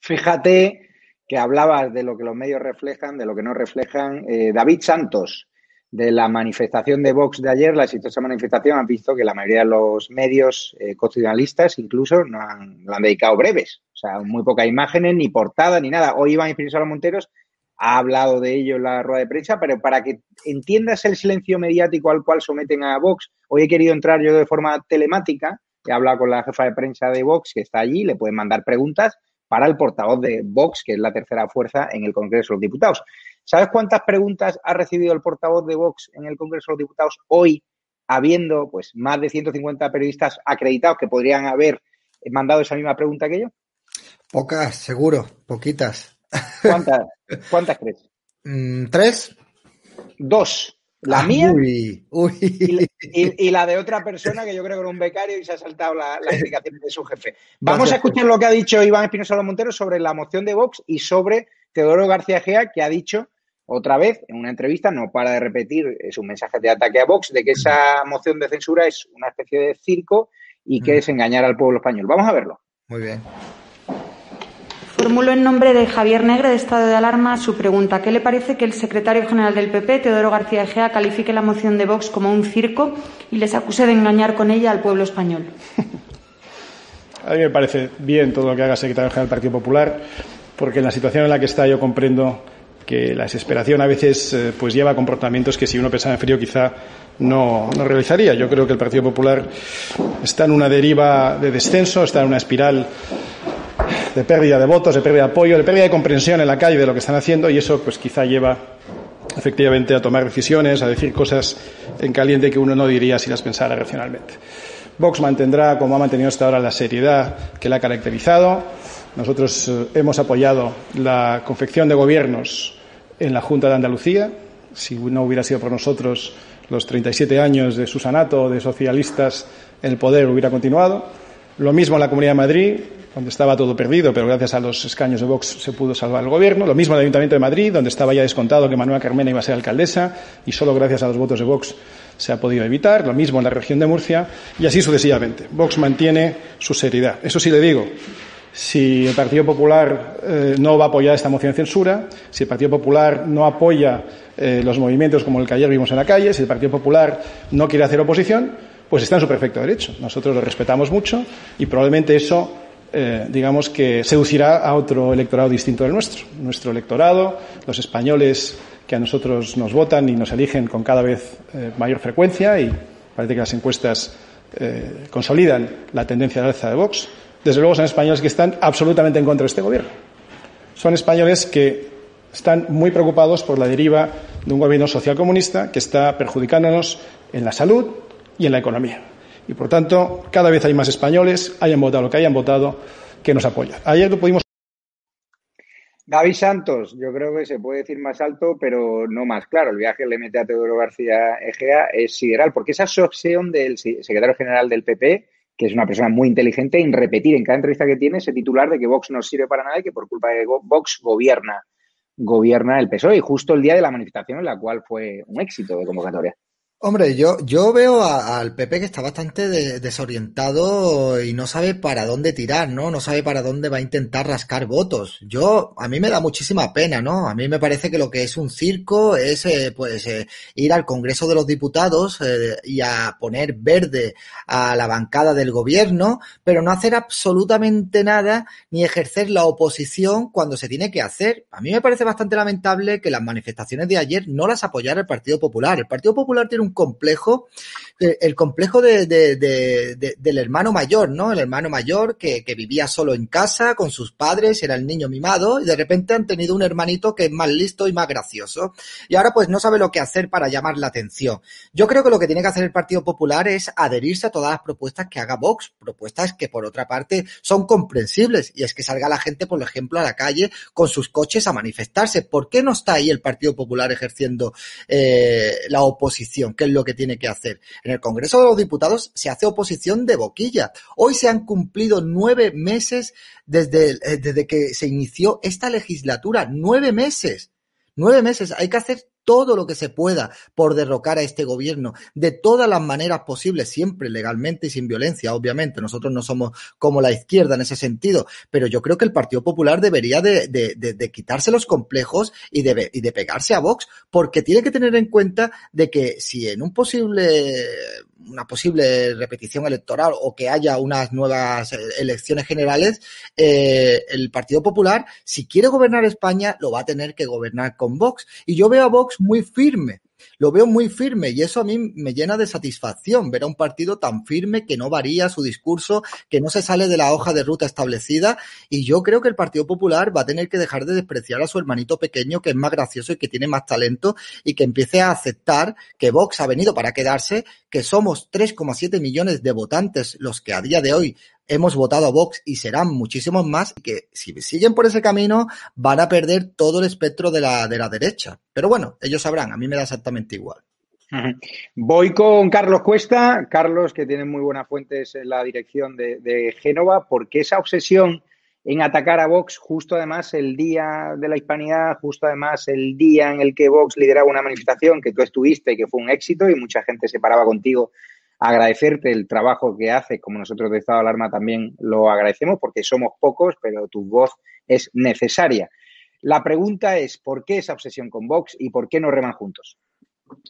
Fíjate que hablabas de lo que los medios reflejan, de lo que no reflejan. Eh, David Santos, de la manifestación de Vox de ayer, la exitosa manifestación, han visto que la mayoría de los medios eh, constitucionalistas incluso no han, han dedicado breves. O sea, muy pocas imágenes, ni portada, ni nada. Hoy Espinosa Los Monteros ha hablado de ello en la rueda de prensa, pero para que entiendas el silencio mediático al cual someten a Vox, hoy he querido entrar yo de forma telemática, he hablado con la jefa de prensa de Vox que está allí, le pueden mandar preguntas para el portavoz de Vox, que es la tercera fuerza en el Congreso de los Diputados. ¿Sabes cuántas preguntas ha recibido el portavoz de Vox en el Congreso de los Diputados hoy, habiendo pues más de 150 periodistas acreditados que podrían haber mandado esa misma pregunta que yo? Pocas, seguro, poquitas. ¿Cuántas, cuántas crees? *laughs* Mm, ¿Tres? Dos. La ah, mía Y, la de otra persona que yo creo que era un becario y se ha saltado la, la indicación de su jefe. Vamos a escuchar lo que ha dicho Iván Espinosa Montero sobre la moción de Vox y sobre Teodoro García Gea, que ha dicho otra vez en una entrevista, no para de repetir su mensaje de ataque a Vox, de que esa moción de censura es una especie de circo y que es engañar al pueblo español. Vamos a verlo. Muy bien. Formulo en nombre de Javier Negre, de Estado de Alarma, su pregunta. ¿Qué le parece que el secretario general del PP, Teodoro García Egea, califique la moción de Vox como un circo y les acuse de engañar con ella al pueblo español? *laughs* A mí me parece bien todo lo que haga el secretario general del Partido Popular, porque en la situación en la que está yo comprendo que la desesperación a veces eh, pues lleva a comportamientos que si uno pensaba en frío quizá no, no, realizaría. Yo creo que el Partido Popular está en una deriva de descenso, está en una espiral de pérdida de votos, de pérdida de apoyo, de pérdida de comprensión en la calle de lo que están haciendo y eso pues quizá lleva efectivamente a tomar decisiones, a decir cosas en caliente que uno no diría si las pensara racionalmente. Vox mantendrá, como ha mantenido hasta ahora, la seriedad que la ha caracterizado. Nosotros eh, hemos apoyado la confección de gobiernos en la Junta de Andalucía. Si no hubiera sido por nosotros, los 37 años de Susanato, de socialistas el poder hubiera continuado. Lo mismo en la Comunidad de Madrid donde estaba todo perdido, pero gracias a los escaños de Vox se pudo salvar el gobierno. Lo mismo en el Ayuntamiento de Madrid, donde estaba ya descontado que Manuela Carmena iba a ser alcaldesa y solo gracias a los votos de Vox se ha podido evitar. Lo mismo en la región de Murcia y así sucesivamente. Vox mantiene su seriedad. Eso sí le digo. Si el Partido Popular eh, no va a apoyar esta moción de censura, si el Partido Popular no apoya eh, los movimientos como el que ayer vimos en la calle, si el Partido Popular no quiere hacer oposición, pues está en su perfecto derecho. Nosotros lo respetamos mucho y probablemente eso eh, digamos que seducirá a otro electorado distinto del nuestro. Nuestro electorado, los españoles que a nosotros nos votan y nos eligen con cada vez eh, mayor frecuencia y parece que las encuestas eh, consolidan la tendencia de alza de Vox. Desde luego son españoles que están absolutamente en contra de este gobierno. Son españoles que están muy preocupados por la deriva de un gobierno socialcomunista que está perjudicándonos en la salud y en la economía. Y por tanto, cada vez hay más españoles, hayan votado lo que hayan votado, que nos apoyan. Ayer lo pudimos. Gaby Santos, yo creo que se puede decir más alto, pero no más claro. El viaje le mete a Teodoro García Egea es sideral, porque esa obsesión del secretario general del PP, que es una persona muy inteligente, en repetir en cada entrevista que tiene ese titular de que Vox no sirve para nada y que por culpa de Vox gobierna, gobierna el PSOE. Y justo el día de la manifestación en la cual fue un éxito de convocatoria. Hombre, yo, yo veo al PP que está bastante desorientado y no sabe para dónde tirar, ¿no? No sabe para dónde va a intentar rascar votos. Yo, a mí me da muchísima pena, ¿no? A mí me parece que lo que es un circo es, eh, pues, eh, ir al Congreso de los Diputados eh, y a poner verde a la bancada del gobierno, pero no hacer absolutamente nada ni ejercer la oposición cuando se tiene que hacer. A mí me parece bastante lamentable que las manifestaciones de ayer no las apoyara el Partido Popular. El Partido Popular tiene un complejo, eh, el complejo de, del hermano mayor, ¿no? El hermano mayor que, que, vivía solo en casa con sus padres, era el niño mimado y de repente han tenido un hermanito que es más listo y más gracioso. Y ahora pues no sabe lo que hacer para llamar la atención. Yo creo que lo que tiene que hacer el Partido Popular es adherirse a todas las propuestas que haga Vox, propuestas que por otra parte son comprensibles y es que salga la gente, por ejemplo, a la calle con sus coches a manifestarse. ¿Por qué no está ahí el Partido Popular ejerciendo eh, la oposición? Es lo que tiene que hacer. En el Congreso de los Diputados se hace oposición de boquilla. Hoy se han cumplido nueve meses desde, eh, desde que se inició esta legislatura. Nueve meses. Nueve meses. Hay que hacer todo lo que se pueda por derrocar a este gobierno de todas las maneras posibles, siempre legalmente y sin violencia, obviamente. Nosotros no somos como la izquierda en ese sentido, pero yo creo que el Partido Popular debería de, de, de, quitarse los complejos y de, y de pegarse a Vox, porque tiene que tener en cuenta de que si en un posible una posible repetición electoral o que haya unas nuevas elecciones generales, eh, el Partido Popular, si quiere gobernar España, lo va a tener que gobernar con Vox. Y yo veo a Vox muy firme lo veo muy firme y eso a mí me llena de satisfacción ver a un partido tan firme que no varía su discurso, que no se sale de la hoja de ruta establecida y yo creo que el Partido Popular va a tener que dejar de despreciar a su hermanito pequeño que es más gracioso y que tiene más talento y que empiece a aceptar que Vox ha venido para quedarse, que somos 3,7 millones de votantes los que a día de hoy hemos votado a Vox y serán muchísimos más que si siguen por ese camino van a perder todo el espectro de la, de la derecha. Pero bueno, ellos sabrán, a mí me da exactamente igual. Voy con Carlos Cuesta. Carlos, que tiene muy buenas fuentes en la dirección de, de Génova, porque esa obsesión en atacar a Vox justo además el día de la hispanidad, justo además el día en el que Vox lideraba una manifestación que tú estuviste y que fue un éxito y mucha gente se paraba contigo agradecerte el trabajo que hace, como nosotros de Estado de Alarma también lo agradecemos, porque somos pocos, pero tu voz es necesaria. La pregunta es, ¿por qué esa obsesión con Vox y por qué no reman juntos?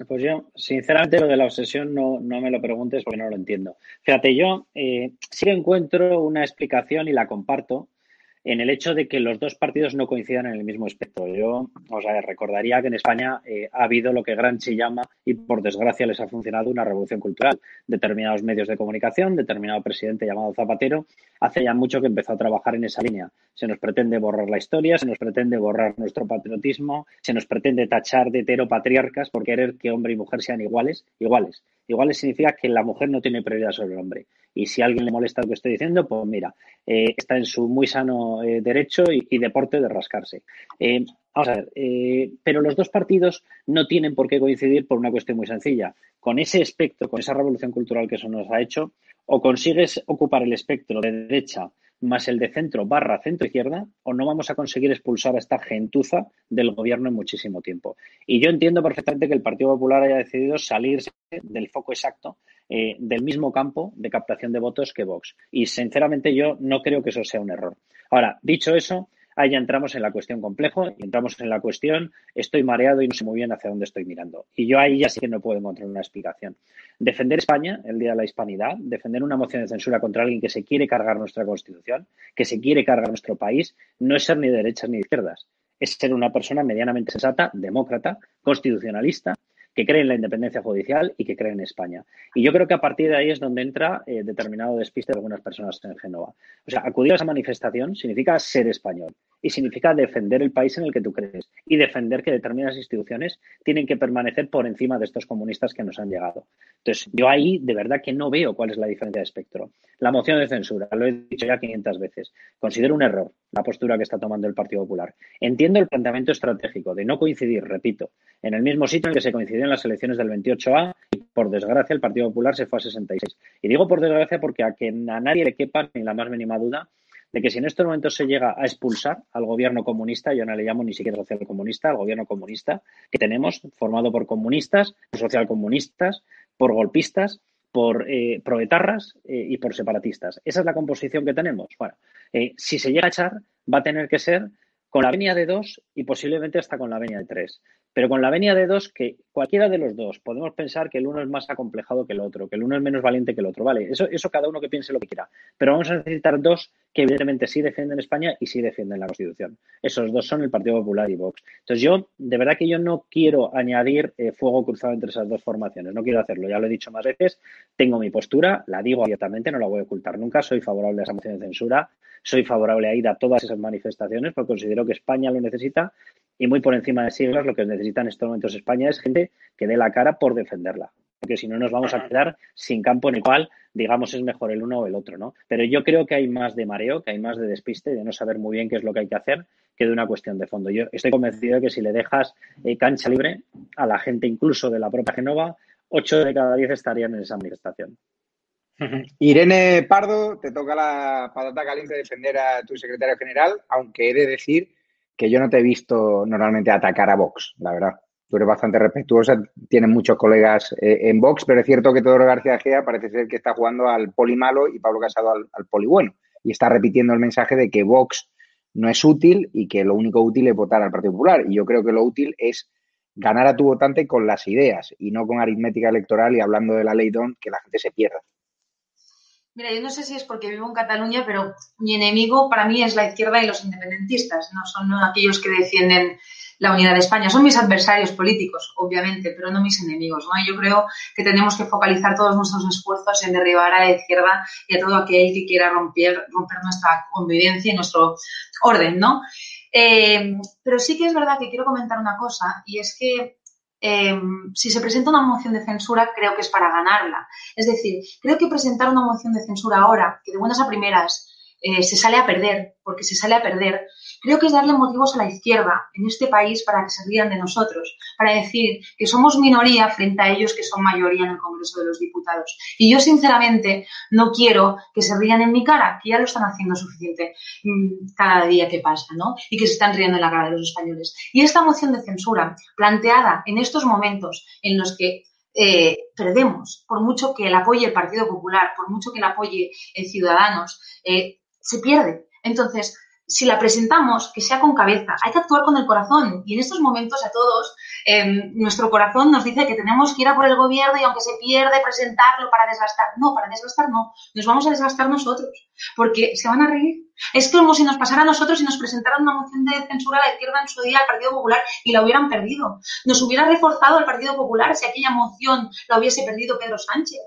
Pues yo, sinceramente, lo de la obsesión no, no me lo preguntes porque no lo entiendo. Fíjate, yo eh, sí encuentro una explicación y la comparto en el hecho de que los dos partidos no coincidan en el mismo aspecto. Yo os recordaría que en España eh, ha habido lo que Granchi llama, y por desgracia les ha funcionado, una revolución cultural. Determinados medios de comunicación, determinado presidente llamado Zapatero, hace ya mucho que empezó a trabajar en esa línea. Se nos pretende borrar la historia, se nos pretende borrar nuestro patriotismo, se nos pretende tachar de heteropatriarcas por querer que hombre y mujer sean iguales. Iguales. Iguales significa que la mujer no tiene prioridad sobre el hombre. Y si a alguien le molesta lo que estoy diciendo, pues mira, eh, está en su muy sano eh, derecho y, deporte de rascarse. Eh, vamos a ver, pero los dos partidos no tienen por qué coincidir por una cuestión muy sencilla. Con ese espectro, con esa revolución cultural que eso nos ha hecho, o consigues ocupar el espectro de derecha más el de centro barra centro izquierda, o no vamos a conseguir expulsar a esta gentuza del gobierno en muchísimo tiempo. Y yo entiendo perfectamente que el Partido Popular haya decidido salirse del foco exacto eh, del mismo campo de captación de votos que Vox. Y sinceramente yo no creo que eso sea un error. Ahora, dicho eso, ahí ya entramos en la cuestión complejo y entramos en la cuestión estoy mareado y no sé muy bien hacia dónde estoy mirando. Y yo ahí ya sí que no puedo encontrar una explicación. Defender España, el Día de la Hispanidad, defender una moción de censura contra alguien que se quiere cargar nuestra Constitución, que se quiere cargar nuestro país, no es ser ni derechas ni izquierdas. Es ser una persona medianamente sensata, demócrata, constitucionalista, que cree en la independencia judicial y que cree en España. Y yo creo que a partir de ahí es donde entra eh, determinado despiste de algunas personas en Génova. O sea, acudir a esa manifestación significa ser español y significa defender el país en el que tú crees y defender que determinadas instituciones tienen que permanecer por encima de estos comunistas que nos han llegado. Entonces, yo ahí de verdad que no veo cuál es la diferencia de espectro. La moción de censura, lo he dicho ya 500 veces, considero un error la postura que está tomando el Partido Popular. Entiendo el planteamiento estratégico de no coincidir, repito, en el mismo sitio en que se coincidió en las elecciones del 28A y por desgracia el Partido Popular se fue a 66. Y digo por desgracia porque a que a nadie le quepa ni la más mínima duda de que si en estos momentos se llega a expulsar al gobierno comunista, yo no le llamo ni siquiera social comunista, al gobierno comunista que tenemos, formado por comunistas, por socialcomunistas, por golpistas, por eh, proetarras eh, y por separatistas. Esa es la composición que tenemos. Bueno, eh, si se llega a echar, va a tener que ser con la venia de dos y posiblemente hasta con la venia de tres. Pero con la venia de dos, que cualquiera de los dos, podemos pensar que el uno es más acomplejado que el otro, que el uno es menos valiente que el otro. Vale, eso, eso cada uno que piense lo que quiera. Pero vamos a necesitar dos que evidentemente sí defienden España y sí defienden la Constitución. Esos dos son el Partido Popular y Vox. Entonces yo, de verdad que yo no quiero añadir eh, fuego cruzado entre esas dos formaciones. No quiero hacerlo. Ya lo he dicho más veces. Tengo mi postura, la digo abiertamente, no la voy a ocultar nunca. Soy favorable a esa moción de censura soy favorable a ir a todas esas manifestaciones porque considero que España lo necesita y muy por encima de siglas lo que necesita en estos momentos España es gente que dé la cara por defenderla. Porque si no nos vamos a quedar sin campo en el cual, digamos, es mejor el uno o el otro, ¿no? Pero yo creo que hay más de mareo, que hay más de despiste, de no saber muy bien qué es lo que hay que hacer, que de una cuestión de fondo. Yo estoy convencido de que si le dejas eh, cancha libre a la gente incluso de la propia Genova, ocho de cada diez estarían en esa manifestación. Irene Pardo, te toca la patata caliente defender a tu secretario general, aunque he de decir que yo no te he visto normalmente atacar a Vox, la verdad. Tú eres bastante respetuosa, tienes muchos colegas eh, en Vox, pero es cierto que Teodoro García Gea parece ser que está jugando al poli malo y Pablo Casado al, al poli bueno. Y está repitiendo el mensaje de que Vox no es útil y que lo único útil es votar al Partido Popular. Y yo creo que lo útil es ganar a tu votante con las ideas y no con aritmética electoral y hablando de la ley DON que la gente se pierda. Mira, yo no sé si es porque vivo en Cataluña, pero mi enemigo para mí es la izquierda y los independentistas, no son aquellos que defienden la unidad de España. Son mis adversarios políticos, obviamente, pero no mis enemigos. ¿no? Yo creo que tenemos que focalizar todos nuestros esfuerzos en derribar a la izquierda y a todo aquel que quiera romper, nuestra convivencia y nuestro orden, ¿no? Eh, pero sí que es verdad que quiero comentar una cosa, y es que Em, si se presenta una moción de censura, creo que es para ganarla. Es decir, creo que presentar una moción de censura ahora, que de buenas a primeras eh, se sale a perder, porque se sale a perder, creo que es darle motivos a la izquierda en este país para que se rían de nosotros, para decir que somos minoría frente a ellos que son mayoría en el Congreso de los Diputados. Y yo, sinceramente, no quiero que se rían en mi cara, que ya lo están haciendo suficiente mm, cada día que pasa, ¿no? Y que se están riendo en la cara de los españoles. Y esta moción de censura, planteada en estos momentos en los que eh, perdemos, por mucho que la apoye el Partido Popular, por mucho que la apoye el Ciudadanos, eh, se pierde. Entonces, si la presentamos, que sea con cabeza. Hay que actuar con el corazón. Y en estos momentos a todos, em, nuestro corazón nos dice que tenemos que ir a por el gobierno y aunque se pierde, presentarlo para desgastar. No, para desgastar no. Nos vamos a desgastar nosotros. Porque se van a reír. Es como si nos pasara a nosotros y nos presentaran una moción de censura a la izquierda en su día al Partido Popular y la hubieran perdido. Nos hubiera reforzado el Partido Popular si aquella moción la hubiese perdido Pedro Sánchez.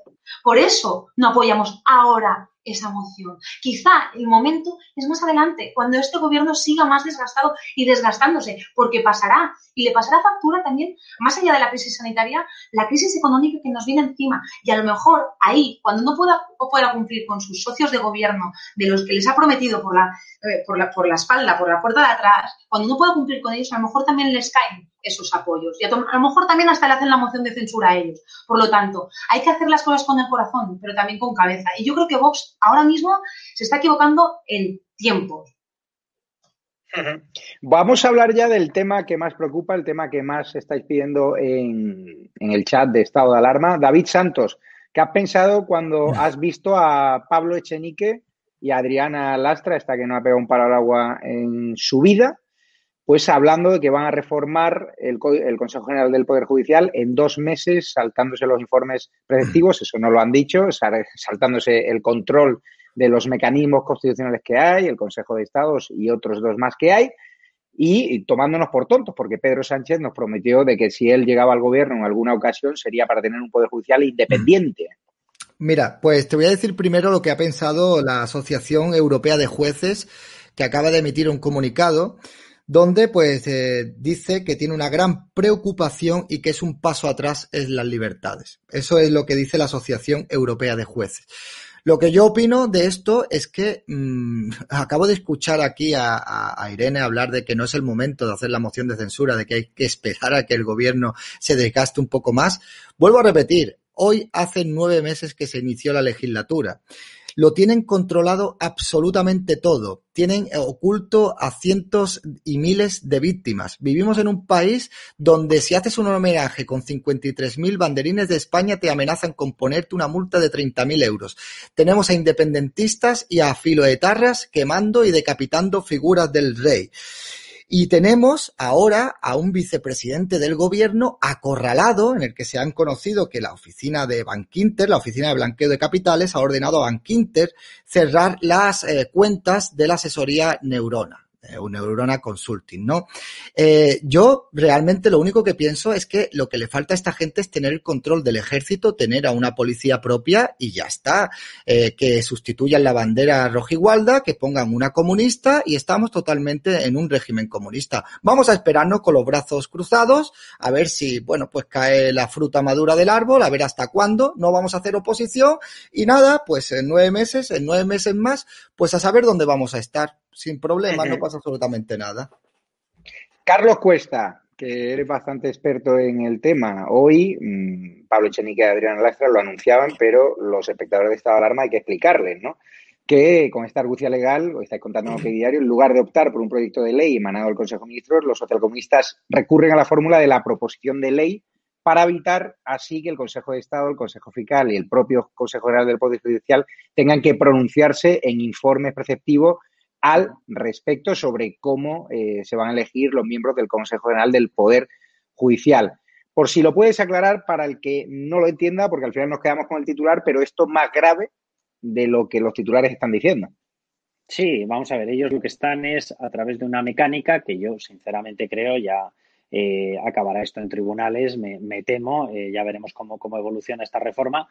Por eso no apoyamos ahora esa moción. Quizá el momento es más adelante, cuando este gobierno siga más desgastado y desgastándose, porque pasará y le pasará factura también, más allá de la crisis sanitaria, la crisis económica que nos viene encima. Y a lo mejor ahí, cuando no pueda, pueda cumplir con sus socios de gobierno, de los que les ha prometido por la, eh, por la, por la espalda, por la puerta de atrás, cuando no pueda cumplir con ellos, a lo mejor también les caen esos apoyos. Y a, lo mejor también hasta le hacen la moción de censura a ellos. Por lo tanto, hay que hacer las cosas con el corazón, pero también con cabeza. Y yo creo que Vox ahora mismo se está equivocando en tiempos. Vamos a hablar ya del tema que más preocupa, el tema que más estáis pidiendo en, en el chat de estado de alarma. David Santos, ¿qué has pensado cuando *laughs* has visto a Pablo Echenique y Adriana Lastra, esta que no ha pegado un palo al agua en su vida, pues hablando de que van a reformar el, el, Consejo General del Poder Judicial en dos meses, saltándose los informes preceptivos, eso no lo han dicho, saltándose el control de los mecanismos constitucionales que hay, el Consejo de Estados y otros dos más que hay, y tomándonos por tontos, porque Pedro Sánchez nos prometió de que si él llegaba al gobierno en alguna ocasión sería para tener un poder judicial independiente. Mira, pues te voy a decir primero lo que ha pensado la Asociación Europea de Jueces, que acaba de emitir un comunicado donde pues eh, dice que tiene una gran preocupación y que es un paso atrás en las libertades. Eso es lo que dice la Asociación Europea de Jueces. Lo que yo opino de esto es que mmm, acabo de escuchar aquí a, Irene hablar de que no es el momento de hacer la moción de censura, de que hay que esperar a que el gobierno se desgaste un poco más. Vuelvo a repetir, hoy hace nueve meses que se inició la legislatura lo tienen controlado absolutamente todo. Tienen oculto a cientos y miles de víctimas. Vivimos en un país donde si haces un homenaje con 53.000 banderines de España te amenazan con ponerte una multa de 30.000 euros. Tenemos a independentistas y a filoetarras quemando y decapitando figuras del rey. Y tenemos ahora a un vicepresidente del gobierno acorralado, en el que se han conocido que la oficina de Bankinter, la oficina de blanqueo de capitales, ha ordenado a Bankinter cerrar las eh, cuentas de la asesoría Neurona. Eh, Neurona Consulting, ¿no? Eh, yo realmente lo único que pienso es que lo que le falta a esta gente es tener el control del ejército, tener a una policía propia y ya está. Eh, que sustituyan la bandera rojigualda, que pongan una comunista y estamos totalmente en un régimen comunista. Vamos a esperarnos con los brazos cruzados a ver si, bueno, pues cae la fruta madura del árbol, a ver hasta cuándo. No vamos a hacer oposición y nada, pues en nueve meses, en nueve meses más, pues a saber dónde vamos a estar sin problema, no pasa absolutamente nada. Carlos Cuesta, que eres bastante experto en el tema. Hoy mmm, Pablo Echenique y Adrián Lastra lo anunciaban, pero los espectadores de estado de alarma hay que explicarles, ¿no? Que con esta argucia legal, hoy estáis contando en el diario, en lugar de optar por un proyecto de ley emanado del Consejo de Ministros, los socialcomunistas recurren a la fórmula de la proposición de ley para evitar así que el Consejo de Estado, el Consejo Fiscal y el propio Consejo General del Poder Judicial tengan que pronunciarse en informes preceptivos al respecto sobre cómo eh, se van a elegir los miembros del Consejo General del Poder Judicial. Por si lo puedes aclarar para el que no lo entienda, porque al final nos quedamos con el titular, pero esto es más grave de lo que los titulares están diciendo. Sí, vamos a ver, ellos lo que están es a través de una mecánica que yo sinceramente creo ya eh, acabará esto en tribunales, me, temo, eh, ya veremos cómo, evoluciona esta reforma,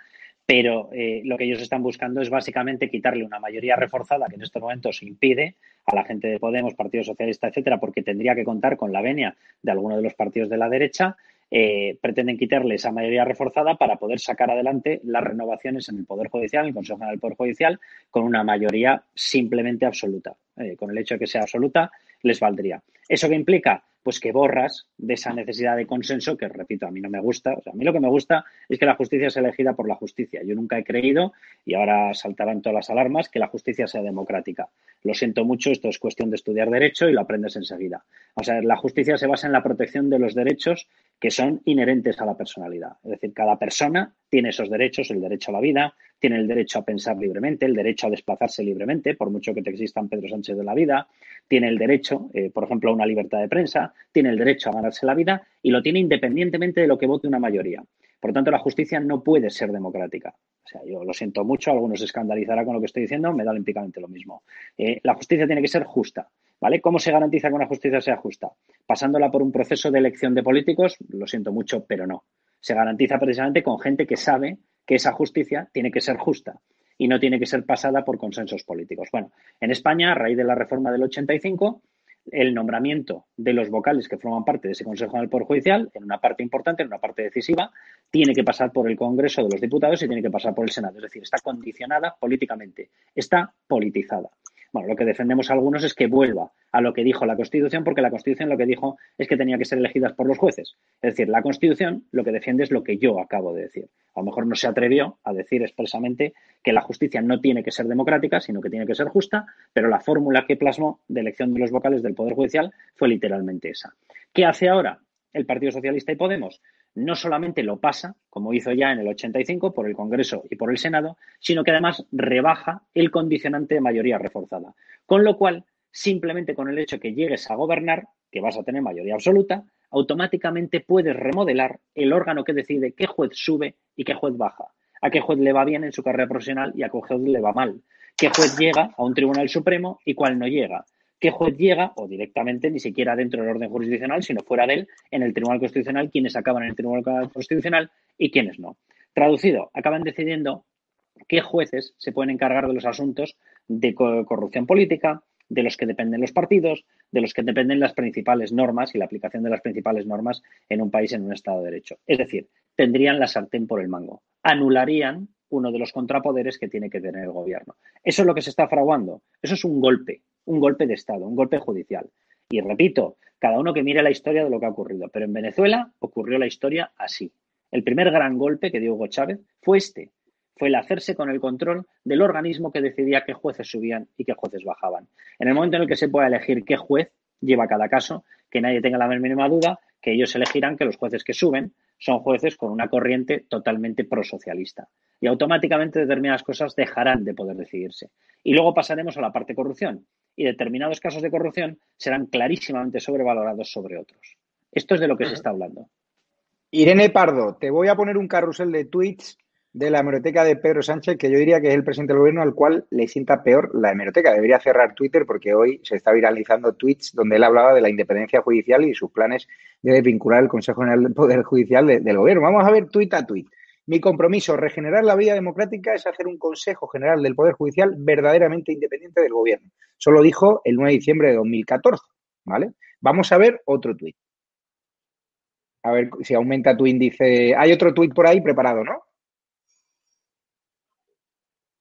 pero eh, lo que ellos están buscando es básicamente quitarle una mayoría reforzada que en estos momentos impide a la gente de Podemos, Partido Socialista, etcétera, porque tendría que contar con la venia de alguno de los partidos de la derecha. Eh, pretenden quitarle esa mayoría reforzada para poder sacar adelante las renovaciones en el Poder Judicial, en el Consejo General del Poder Judicial, con una mayoría simplemente absoluta. Con el hecho de que sea absoluta, les valdría. ¿Eso qué implica? Pues que borras de esa necesidad de consenso que, repito, a mí no me gusta. O sea, a mí lo que me gusta es que la justicia sea elegida por la justicia. Yo nunca he creído, y ahora saltarán todas las alarmas, que la justicia sea democrática. Lo siento mucho, esto es cuestión de estudiar derecho y lo aprendes enseguida. O sea, la justicia se basa en la protección de los derechos que son inherentes a la personalidad. Es decir, cada persona tiene esos derechos, el derecho a la vida, tiene el derecho a pensar libremente, el derecho a desplazarse libremente, por mucho que te existan Pedro Sánchez de la vida, tiene el derecho, eh, por ejemplo, a una libertad de prensa, tiene el derecho a ganarse la vida y lo tiene independientemente de lo que vote una mayoría. Por tanto, la justicia no puede ser democrática. O sea, yo lo siento mucho, algunos se escandalizará con lo que estoy diciendo, me da olímpicamente lo mismo. Eh, la justicia tiene que ser justa. ¿Vale? ¿Cómo se garantiza que una justicia sea justa? Pasándola por un proceso de elección de políticos, lo siento mucho, pero no. Se garantiza precisamente con gente que sabe que esa justicia tiene que ser justa y no tiene que ser pasada por consensos políticos. Bueno, en España, a raíz de la reforma del 85, el nombramiento de los vocales que forman parte de ese Consejo del Poder Judicial, en una parte importante, en una parte decisiva, tiene que pasar por el Congreso de los Diputados y tiene que pasar por el Senado. Es decir, está condicionada políticamente, está politizada. Bueno, lo que defendemos algunos es que vuelva a lo que dijo la Constitución, porque la Constitución lo que dijo es que tenía que ser elegidas por los jueces. Es decir, la Constitución lo que defiende es lo que yo acabo de decir. A lo mejor no se atrevió a decir expresamente que la justicia no tiene que ser democrática, sino que tiene que ser justa, pero la fórmula que plasmó de elección de los vocales del Poder Judicial fue literalmente esa. ¿Qué hace ahora el Partido Socialista y Podemos? No solamente lo pasa, como hizo ya en el 85 por el Congreso y por el Senado, sino que además rebaja el condicionante de mayoría reforzada. Con lo cual, simplemente con el hecho que llegues a gobernar, que vas a tener mayoría absoluta, automáticamente puedes remodelar el órgano que decide qué juez sube y qué juez baja, a qué juez le va bien en su carrera profesional y a qué juez le va mal, qué juez llega a un Tribunal Supremo y cuál no llega, qué juez llega, o directamente ni siquiera dentro del orden jurisdiccional, sino fuera de él, en el Tribunal Constitucional, quienes acaban en el Tribunal Constitucional y quienes no. Traducido, acaban decidiendo qué jueces se pueden encargar de los asuntos de corrupción política, de los que dependen los partidos, de los que dependen las principales normas y la aplicación de las principales normas en un país en un Estado de Derecho. Es decir, tendrían la sartén por el mango, anularían uno de los contrapoderes que tiene que tener el gobierno. Eso es lo que se está fraguando. Eso es un golpe, un golpe de Estado, un golpe judicial. Y repito, cada uno que mire la historia de lo que ha ocurrido. Pero en Venezuela ocurrió la historia así. El primer gran golpe que dio Hugo Chávez fue este, fue el hacerse con el control del organismo que decidía qué jueces subían y qué jueces bajaban. En el momento en el que se pueda elegir qué juez lleva cada caso, que nadie tenga la mínima duda, que ellos elegirán que los jueces que suben son jueces con una corriente totalmente prosocialista. Y automáticamente determinadas cosas dejarán de poder decidirse. Y luego pasaremos a la parte corrupción. Y determinados casos de corrupción serán clarísimamente sobrevalorados sobre otros. Esto es de lo que se está hablando. Irene Pardo, te voy a poner un carrusel de tweets de la hemeroteca de Pedro Sánchez, que yo diría que es el presidente del gobierno al cual le sienta peor la hemeroteca. Debería cerrar Twitter porque hoy se está viralizando tweets donde él hablaba de la independencia judicial y sus planes de desvincular el Consejo General del Poder Judicial del gobierno. Vamos a ver tuit a tuit. Mi compromiso, regenerar la vida democrática, es hacer un Consejo General del Poder Judicial verdaderamente independiente del gobierno. Eso lo dijo el 9 de diciembre de 2014. ¿Vale? Vamos a ver otro tuit. A ver si aumenta tu índice. Hay otro tuit por ahí preparado, ¿no?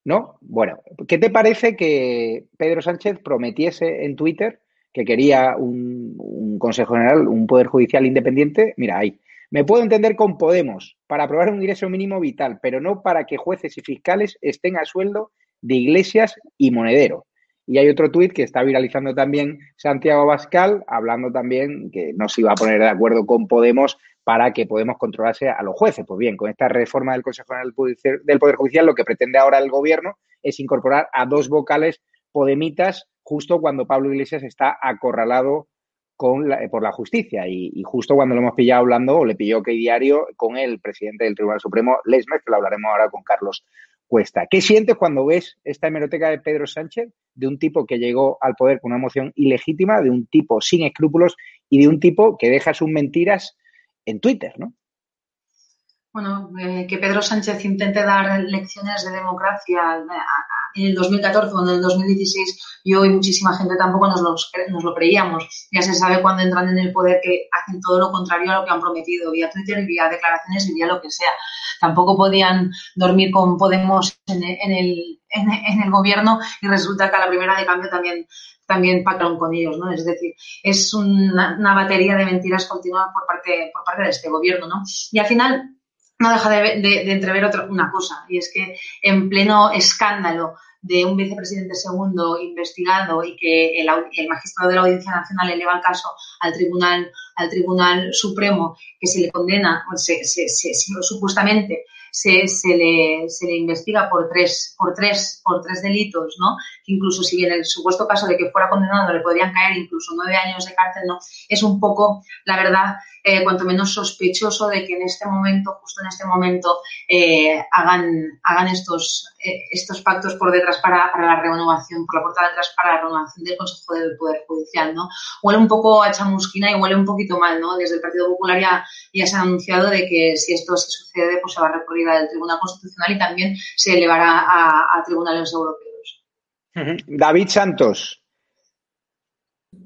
¿No? Bueno, ¿qué te parece que Pedro Sánchez prometiese en Twitter que quería un, Consejo General, un Poder Judicial independiente? Mira, ahí. Me puedo entender con Podemos para aprobar un ingreso mínimo vital, pero no para que jueces y fiscales estén a sueldo de iglesias y monedero. Y hay otro tuit que está viralizando también Santiago Bascal, hablando también que no se iba a poner de acuerdo con Podemos para que Podemos controlarse a los jueces. Pues bien, con esta reforma del Consejo General del Poder Judicial, lo que pretende ahora el Gobierno es incorporar a dos vocales podemitas justo cuando Pablo Iglesias está acorralado con por la justicia y, justo cuando lo hemos pillado hablando, o le pilló que diario con el presidente del Tribunal Supremo, Lesmer, que lo hablaremos ahora con Carlos Cuesta. ¿Qué sientes cuando ves esta hemeroteca de Pedro Sánchez, de un tipo que llegó al poder con una moción ilegítima, de un tipo sin escrúpulos y de un tipo que deja sus mentiras en Twitter, ¿no? Bueno, eh, que Pedro Sánchez intente dar lecciones de democracia en el 2014 o en el 2016, yo y muchísima gente tampoco nos, nos lo creíamos. Ya se sabe cuando entran en el poder que hacen todo lo contrario a lo que han prometido, vía Twitter vía declaraciones y vía lo que sea. Tampoco podían dormir con Podemos en el, en el gobierno y resulta que a la primera de cambio también también pactaron con ellos, ¿no? Es decir, es una, batería de mentiras continuas por parte, por parte de este gobierno, ¿no? Y al final no deja de, entrever otra, una cosa, y es que en pleno escándalo de un vicepresidente segundo investigado y que el, magistrado de la Audiencia Nacional eleva el caso al Tribunal, al Tribunal Supremo, que se le condena, se, se, supuestamente se, se, le, se le investiga por tres, por, tres, por tres delitos, ¿no? Incluso si en el supuesto caso de que fuera condenado le podrían caer incluso nueve años de cárcel, ¿no? Es un poco, la verdad, eh, cuanto menos sospechoso de que en este momento, justo en este momento, eh, hagan, hagan estos, eh, estos pactos por detrás para, la renovación, por la puerta de atrás para la renovación del Consejo del Poder Judicial, ¿no? Huele un poco a chamusquina y huele un poquito mal, ¿no? Desde el Partido Popular ya, ya se ha anunciado de que si esto se sucede, pues se va a recurrir al Tribunal Constitucional y también se elevará a, a tribunales europeos. David Santos.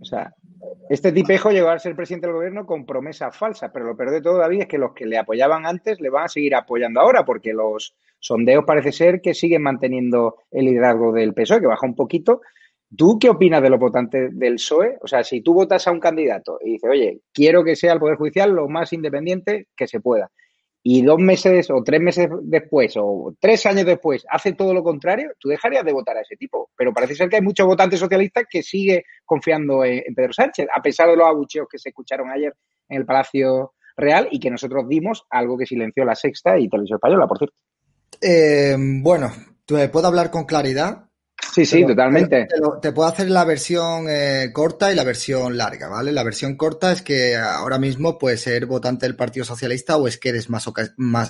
O sea, este tipejo llegó a ser presidente del gobierno con promesa falsa, pero lo peor de todo, David, es que los que le apoyaban antes le van a seguir apoyando ahora, porque los sondeos parece ser que siguen manteniendo el liderazgo del PSOE, que baja un poquito. ¿Tú qué opinas de los votantes del PSOE? O sea, si tú votas a un candidato y dices, oye, quiero que sea el Poder Judicial lo más independiente que se pueda, y dos meses o tres meses después o tres años después hace todo lo contrario, tú dejarías de votar a ese tipo. Pero parece ser que hay muchos votantes socialistas que sigue confiando en, Pedro Sánchez, a pesar de los abucheos que se escucharon ayer en el Palacio Real y que nosotros dimos, algo que silenció la Sexta y Televisión Española, por cierto. Eh, bueno, ¿puedo hablar con claridad? Sí, sí, totalmente. Te, puedo hacer la versión eh, corta y la versión larga, ¿vale? La versión corta es que ahora mismo puedes ser votante del Partido Socialista o es que eres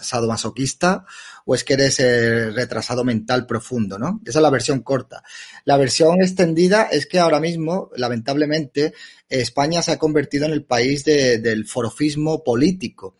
sadomasoquista o es que eres eh, retrasado mental profundo, ¿no? Esa es la versión corta. La versión extendida es que ahora mismo, lamentablemente, España se ha convertido en el país del forofismo político.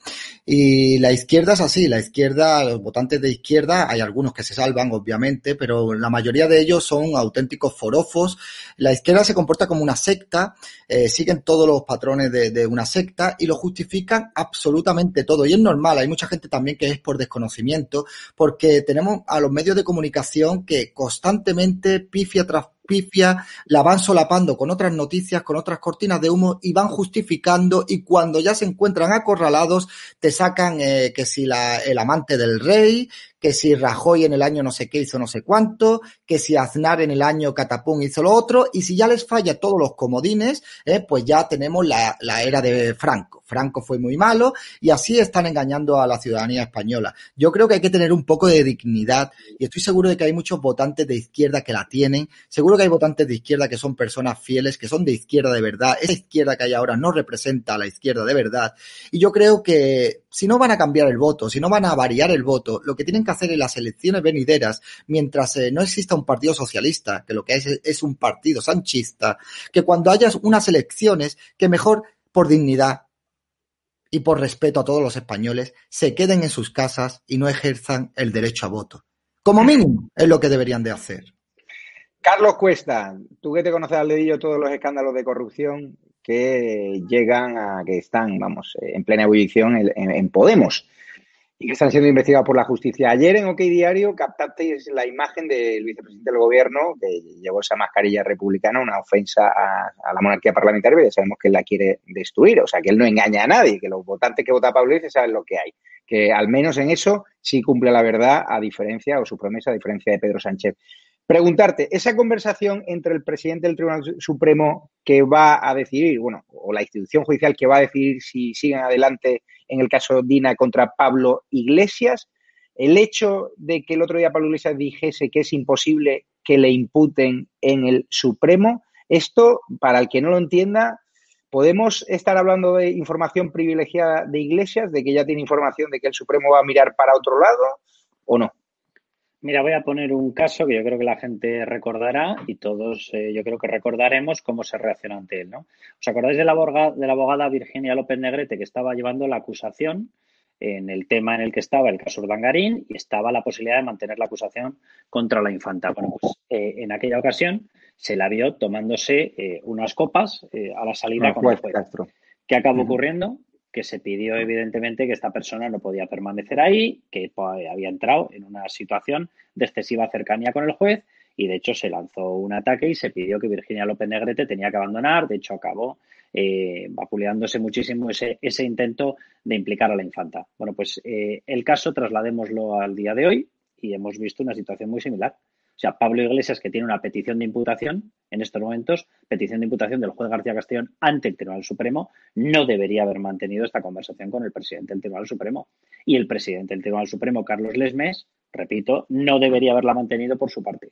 Y la izquierda es así, la izquierda, los votantes de izquierda, hay algunos que se salvan, obviamente, pero la mayoría de ellos son auténticos forofos. La izquierda se comporta como una secta, eh, siguen todos los patrones de, de una secta y lo justifican absolutamente todo. Y es normal, hay mucha gente también que es por desconocimiento, porque tenemos a los medios de comunicación que constantemente pifia tras pifia, la van solapando con otras noticias, con otras cortinas de humo y van justificando y cuando ya se encuentran acorralados te sacan eh, que si la, el amante del rey, que si Rajoy en el año no sé qué hizo no sé cuánto, que si Aznar en el año Catapún hizo lo otro, y si ya les falla todos los comodines, eh, pues ya tenemos la, la era de Franco. Franco fue muy malo y así están engañando a la ciudadanía española. Yo creo que hay que tener un poco de dignidad y estoy seguro de que hay muchos votantes de izquierda que la tienen. Seguro que hay votantes de izquierda que son personas fieles, que son de izquierda de verdad. Esa izquierda que hay ahora no representa a la izquierda de verdad. Y yo creo que si no van a cambiar el voto, si no van a variar el voto, lo que tienen que hacer en las elecciones venideras, mientras eh, no exista un partido socialista, que lo que es es un partido sanchista, que cuando haya unas elecciones, que mejor por dignidad y por respeto a todos los españoles, se queden en sus casas y no ejerzan el derecho a voto. Como mínimo, es lo que deberían de hacer. Carlos Cuesta, tú que te conoces al dedillo todos los escándalos de corrupción que llegan a que están, vamos, en plena ebullición en Podemos y que están siendo investigados por la justicia. Ayer en OK Diario captasteis la imagen del vicepresidente del gobierno que llevó esa mascarilla republicana, una ofensa a, la monarquía parlamentaria, ya sabemos que él la quiere destruir, o sea, que él no engaña a nadie, que los votantes que vota Pablo Iglesias saben lo que hay, que al menos en eso sí cumple la verdad a diferencia, o su promesa a diferencia de Pedro Sánchez. Preguntarte, esa conversación entre el presidente del Tribunal Supremo que va a decidir, bueno, o la institución judicial que va a decidir si siguen adelante en el caso Dina contra Pablo Iglesias, el hecho de que el otro día Pablo Iglesias dijese que es imposible que le imputen en el Supremo, esto, para el que no lo entienda, ¿podemos estar hablando de información privilegiada de Iglesias, de que ya tiene información de que el Supremo va a mirar para otro lado o no? Mira, voy a poner un caso que yo creo que la gente recordará y todos eh, yo creo que recordaremos cómo se reaccionó ante él. ¿no? ¿Os acordáis de la, abogada, de la abogada Virginia López Negrete que estaba llevando la acusación en el tema en el que estaba el caso Urdangarín y estaba la posibilidad de mantener la acusación contra la infanta? Bueno, pues eh, en aquella ocasión se la vio tomándose eh, unas copas a la salida con el juez. ¿Qué acabó ocurriendo? Que se pidió evidentemente que esta persona no podía permanecer ahí, que había entrado en una situación de excesiva cercanía con el juez y de hecho se lanzó un ataque y se pidió que Virginia López Negrete tenía que abandonar, de hecho acabó eh, vapuleándose muchísimo ese, ese intento de implicar a la infanta. Bueno, pues eh, el caso trasladémoslo al día de hoy y hemos visto una situación muy similar. O sea, Pablo Iglesias, que tiene una petición de imputación en estos momentos, petición de imputación del juez García Castellón ante el Tribunal Supremo, no debería haber mantenido esta conversación con el presidente del Tribunal Supremo. Y el presidente del Tribunal Supremo, Carlos Lesmes, repito, no debería haberla mantenido por su parte.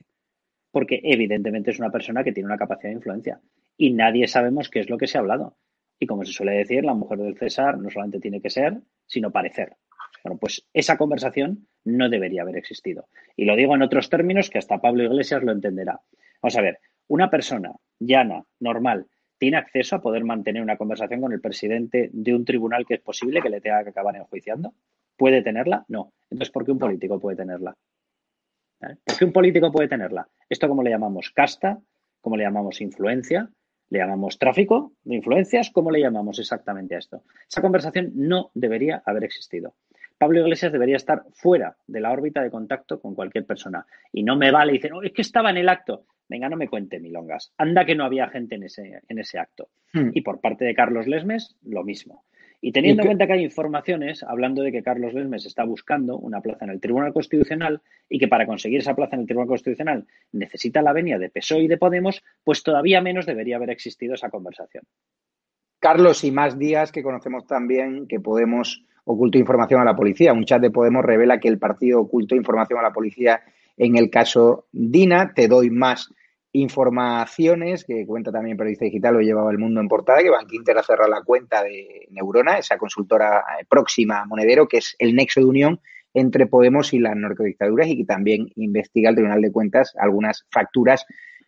Porque evidentemente es una persona que tiene una capacidad de influencia. Y nadie sabemos qué es lo que se ha hablado. Y como se suele decir, la mujer del César no solamente tiene que ser, sino parecer. Bueno, pues esa conversación no debería haber existido. Y lo digo en otros términos que hasta Pablo Iglesias lo entenderá. Vamos a ver, una persona llana, normal, tiene acceso a poder mantener una conversación con el presidente de un tribunal que es posible que le tenga que acabar enjuiciando. ¿Puede tenerla? No. Entonces, ¿por qué un político puede tenerla? ¿Por qué un político puede tenerla? ¿Esto cómo le llamamos? ¿Casta? ¿Cómo le llamamos influencia? ¿Le llamamos tráfico de influencias? ¿Cómo le llamamos exactamente a esto? Esa conversación no debería haber existido. Pablo Iglesias debería estar fuera de la órbita de contacto con cualquier persona. Y no me vale, dice, no, es que estaba en el acto. Venga, no me cuente milongas. Anda que no había gente en ese, en ese acto. Hmm. Y por parte de Carlos Lesmes, lo mismo. Y teniendo en cuenta que hay informaciones hablando de que Carlos Lesmes está buscando una plaza en el Tribunal Constitucional y que para conseguir esa plaza en el Tribunal Constitucional necesita la venia de PSOE y de Podemos, pues todavía menos debería haber existido esa conversación. Carlos, y más días que conocemos también que Podemos ocultó información a la policía. Un chat de Podemos revela que el partido ocultó información a la policía en el caso Dina. Te doy más informaciones que cuenta también Periodista Digital, lo llevaba el mundo en portada, que Bank Inter ha cerrado la cuenta de Neurona, esa consultora eh, próxima a Monedero, que es el nexo de unión entre Podemos y las narcodictaduras y que también investiga el Tribunal de Cuentas algunas facturas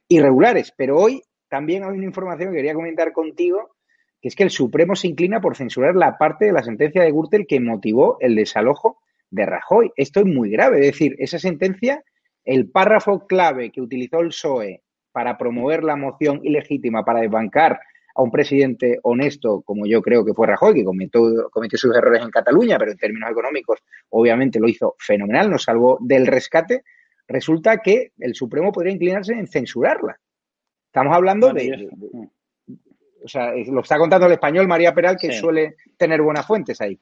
irregulares. Pero hoy también hay una información que quería comentar contigo, que es que el Supremo se inclina por censurar la parte de la sentencia de Gürtel que motivó el desalojo de Rajoy. Esto es muy grave, es decir, esa sentencia, el párrafo clave que utilizó el PSOE para promover la moción ilegítima para desbancar a un presidente honesto, como yo creo que fue Rajoy, que cometió, cometió sus errores en Cataluña, pero en términos económicos obviamente lo hizo fenomenal, nos salvó del rescate, resulta que el Supremo podría inclinarse en censurarla. Estamos hablando de, O sea, lo está contando el español María Peral, que suele tener buenas fuentes ahí.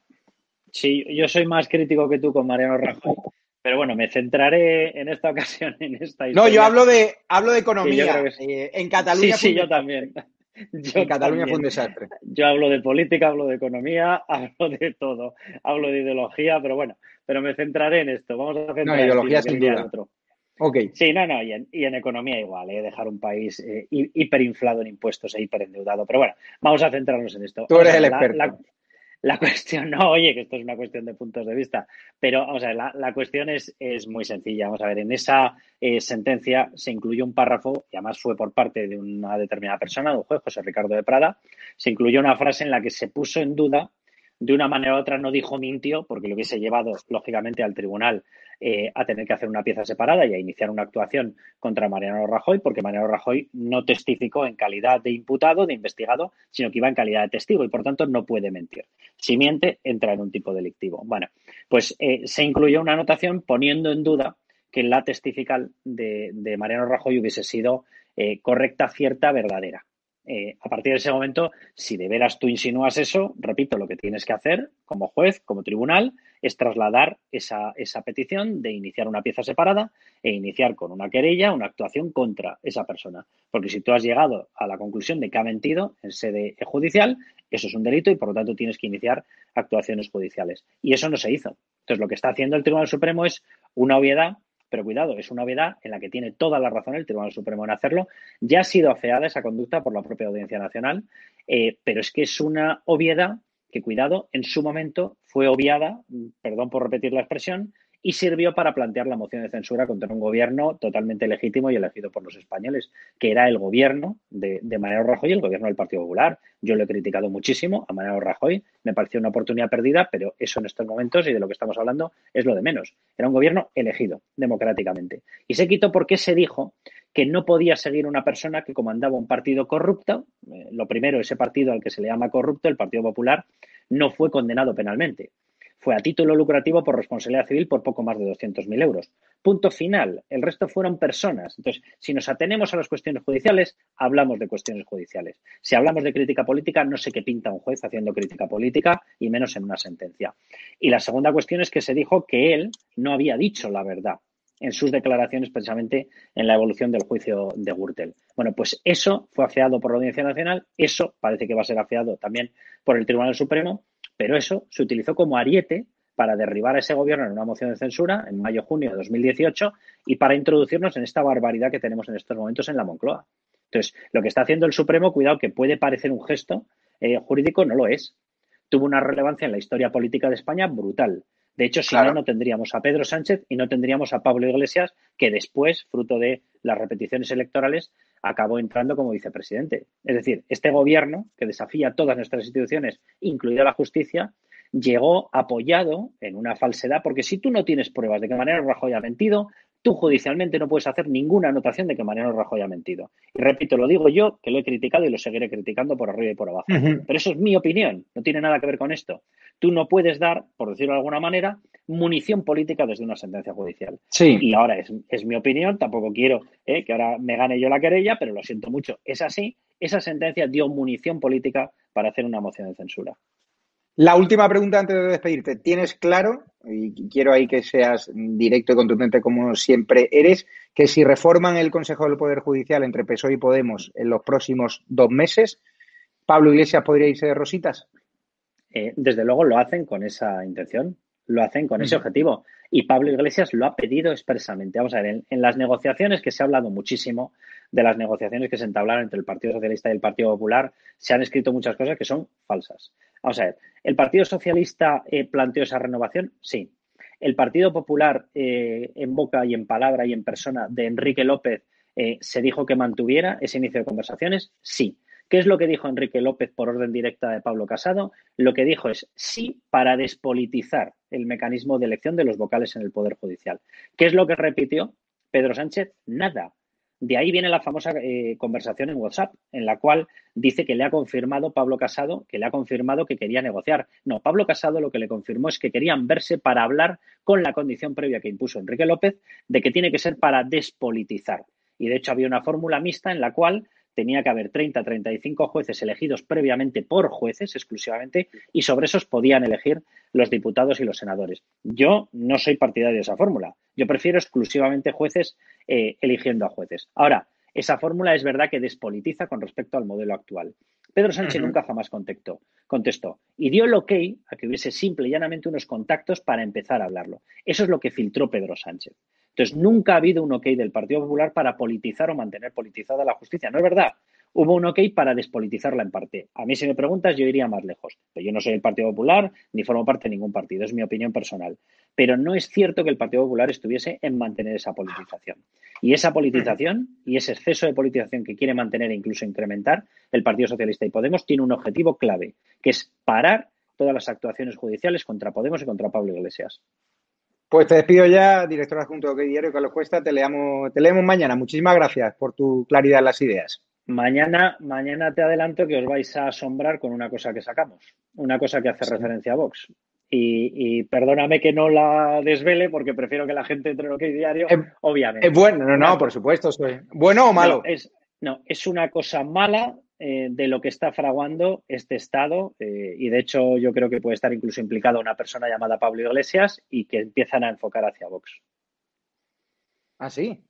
Sí, yo soy más crítico que tú con Mariano Rajoy. Pero bueno, me centraré en esta *laughs* ocasión en esta historia. No, yo hablo de hablo de economía. Eh, en Cataluña. Sí, sí, yo también. *laughs* en Cataluña fue un desastre. Yo hablo de política, hablo de economía, *laughs* hablo de todo. Hablo de ideología, pero bueno, pero me centraré en esto. Vamos a centrar no, ideología sin duda. Otro. Okay. Sí, no, no, y en, y en economía igual, ¿eh? dejar un país eh, hiperinflado en impuestos e hiperendeudado. Pero bueno, vamos a centrarnos en esto. Tú eres el experto. La cuestión, *laughs* no, oye, que esto es una cuestión de puntos de vista, pero vamos a ver, la, cuestión es, es, muy sencilla. Vamos a ver, en esa eh, sentencia se incluyó un párrafo, y además fue por parte de una determinada persona, de un juez, José Ricardo de Prada, se incluyó una frase en la que se puso en duda de una manera u otra no dijo mintió, porque lo hubiese llevado, lógicamente, al tribunal eh, a tener que hacer una pieza separada y a iniciar una actuación contra Mariano Rajoy, porque Mariano Rajoy no testificó en calidad de imputado, de investigado, sino que iba en calidad de testigo y, por tanto, no puede mentir. Si miente, entra en un tipo delictivo. Bueno, pues eh, se incluyó una anotación poniendo en duda que la testifical de, Mariano Rajoy hubiese sido eh, correcta, cierta, verdadera. Eh, a partir de ese momento, si de veras tú insinúas eso, repito, lo que tienes que hacer como juez, como tribunal, es trasladar esa, esa, petición de iniciar una pieza separada e iniciar con una querella una actuación contra esa persona. Porque si tú has llegado a la conclusión de que ha mentido en sede judicial, eso es un delito y por lo tanto tienes que iniciar actuaciones judiciales. Y eso no se hizo. Entonces, lo que está haciendo el Tribunal Supremo es una obviedad pero cuidado, es una obviedad en la que tiene toda la razón el Tribunal Supremo en hacerlo. Ya ha sido afeada esa conducta por la propia Audiencia Nacional, eh, pero es que es una obviedad que, cuidado, en su momento fue obviada, perdón por repetir la expresión, y sirvió para plantear la moción de censura contra un gobierno totalmente legítimo y elegido por los españoles, que era el gobierno de, de Mariano Rajoy el gobierno del Partido Popular. Yo lo he criticado muchísimo a Mariano Rajoy, me pareció una oportunidad perdida, pero eso en estos momentos y de lo que estamos hablando es lo de menos. Era un gobierno elegido democráticamente. Y se quitó porque se dijo que no podía seguir una persona que comandaba un partido corrupto. Eh, lo primero, ese partido al que se le llama corrupto, el Partido Popular, no fue condenado penalmente fue a título lucrativo por responsabilidad civil por poco más de 200.000 euros. Punto final. El resto fueron personas. Entonces, si nos atenemos a las cuestiones judiciales, hablamos de cuestiones judiciales. Si hablamos de crítica política, no sé qué pinta un juez haciendo crítica política y menos en una sentencia. Y la segunda cuestión es que se dijo que él no había dicho la verdad en sus declaraciones precisamente en la evolución del juicio de Gürtel. Bueno, pues eso fue afeado por la Audiencia Nacional, eso parece que va a ser afeado también por el Tribunal Supremo pero eso se utilizó como ariete para derribar a ese gobierno en una moción de censura en mayo-junio de 2018 y para introducirnos en esta barbaridad que tenemos en estos momentos en la Moncloa. Entonces, lo que está haciendo el Supremo, cuidado, que puede parecer un gesto eh, jurídico, no lo es. Tuvo una relevancia en la historia política de España brutal. De hecho, si no, no tendríamos a Pedro Sánchez y no tendríamos a Pablo Iglesias, que después, fruto de las repeticiones electorales, acabó entrando como vicepresidente. Es decir, este gobierno, que desafía todas nuestras instituciones, incluida la justicia, llegó apoyado en una falsedad, porque si tú no tienes pruebas de que Mariano Rajoy ha mentido, tú judicialmente no puedes hacer ninguna anotación de que Mariano Rajoy ha mentido. Y repito, lo digo yo, que lo he criticado y lo seguiré criticando por arriba y por abajo. Pero eso es mi opinión, no tiene nada que ver con esto. Tú no puedes dar, por decirlo de alguna manera, munición política desde una sentencia judicial. Sí. Y ahora es, es mi opinión, tampoco quiero eh, que ahora me gane yo la querella, pero lo siento mucho, es así. Esa sentencia dio munición política para hacer una moción de censura. La última pregunta antes de despedirte. ¿Tienes claro, y quiero ahí que seas directo y contundente como siempre eres, que si reforman el Consejo del Poder Judicial entre PSOE y Podemos en los próximos dos meses, Pablo Iglesias podría irse de rositas? Eh, desde luego lo hacen con esa intención, lo hacen con ese objetivo. Y Pablo Iglesias lo ha pedido expresamente. Vamos a ver, en, las negociaciones que se ha hablado muchísimo, de las negociaciones que se entablaron entre el Partido Socialista y el Partido Popular, se han escrito muchas cosas que son falsas. Vamos a ver, ¿el Partido Socialista eh, planteó esa renovación? Sí. ¿El Partido Popular, eh, en boca y en palabra y en persona de Enrique López, eh, se dijo que mantuviera ese inicio de conversaciones? Sí. ¿Qué es lo que dijo Enrique López por orden directa de Pablo Casado? Lo que dijo es sí para despolitizar el mecanismo de elección de los vocales en el Poder Judicial. ¿Qué es lo que repitió Pedro Sánchez? Nada. De ahí viene la famosa eh, conversación en WhatsApp, en la cual dice que le ha confirmado Pablo Casado, que le ha confirmado que quería negociar. No, Pablo Casado lo que le confirmó es que querían verse para hablar con la condición previa que impuso Enrique López de que tiene que ser para despolitizar. Y de hecho había una fórmula mixta en la cual tenía que haber 30, 35 jueces elegidos previamente por jueces exclusivamente y sobre esos podían elegir los diputados y los senadores. Yo no soy partidario de esa fórmula. Yo prefiero exclusivamente jueces eh, eligiendo a jueces. Ahora, esa fórmula es verdad que despolitiza con respecto al modelo actual. Pedro Sánchez nunca jamás contestó, contestó y dio el ok a que hubiese simple y llanamente unos contactos para empezar a hablarlo. Eso es lo que filtró Pedro Sánchez. Entonces, nunca ha habido un ok del Partido Popular para politizar o mantener politizada la justicia. No es verdad. Hubo un ok para despolitizarla en parte. A mí, si me preguntas, yo iría más lejos. Pero yo no soy el Partido Popular ni formo parte de ningún partido. Es mi opinión personal. Pero no es cierto que el Partido Popular estuviese en mantener esa politización. Y esa politización y ese exceso de politización que quiere mantener e incluso incrementar el Partido Socialista y Podemos tiene un objetivo clave, que es parar todas las actuaciones judiciales contra Podemos y contra Pablo Iglesias. Pues te despido ya, director adjunto de Diario Carlos Cuesta. Te leamos, te leemos mañana. Muchísimas gracias por tu claridad en las ideas. Mañana, mañana te adelanto que os vais a asombrar con una cosa que sacamos, una cosa que hace referencia a Vox. Y, perdóname que no la desvele porque prefiero que la gente entre en OK Diario, obviamente. Es bueno, no, no, por supuesto. Soy... ¿Bueno o malo? es, no, es una cosa mala eh, de lo que está fraguando este Estado eh, y de hecho yo creo que puede estar incluso implicado una persona llamada Pablo Iglesias y que empiezan a enfocar hacia Vox. Ah, sí.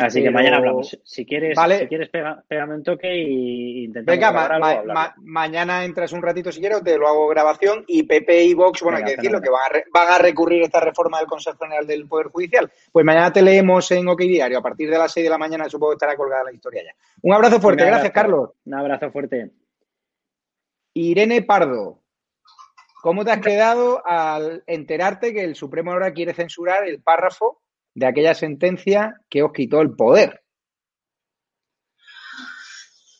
Así que mañana hablamos. Si quieres, si quieres pégame un toque y intentamos Venga, mañana entras un ratito si quieres, te lo hago grabación y PP y Vox, bueno, hay que decirlo, que van a, recurrir esta reforma del Consejo General del Poder Judicial. Pues mañana te leemos en OK Diario, a partir de las 6 de la mañana supongo que estará colgada la historia ya. Un abrazo fuerte, gracias Carlos. Un abrazo fuerte. Irene Pardo, ¿cómo te has quedado al enterarte que el Supremo ahora quiere censurar el párrafo de aquella sentencia que os quitó el poder.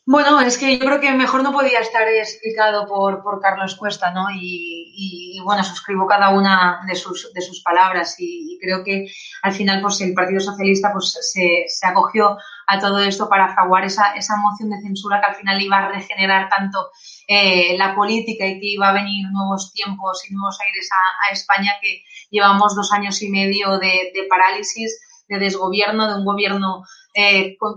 Bueno, es que yo creo que mejor no podía estar explicado por, por Carlos Cuesta, ¿no? Y, bueno, suscribo cada una de sus, de sus palabras y, creo que al final pues el Partido Socialista pues se, se acogió a todo esto para fraguar esa, esa moción de censura que al final iba a regenerar tanto eh, la política y que iba a venir nuevos tiempos y nuevos aires a, España que llevamos dos años y medio de, de parálisis, de desgobierno, de un gobierno eh, con,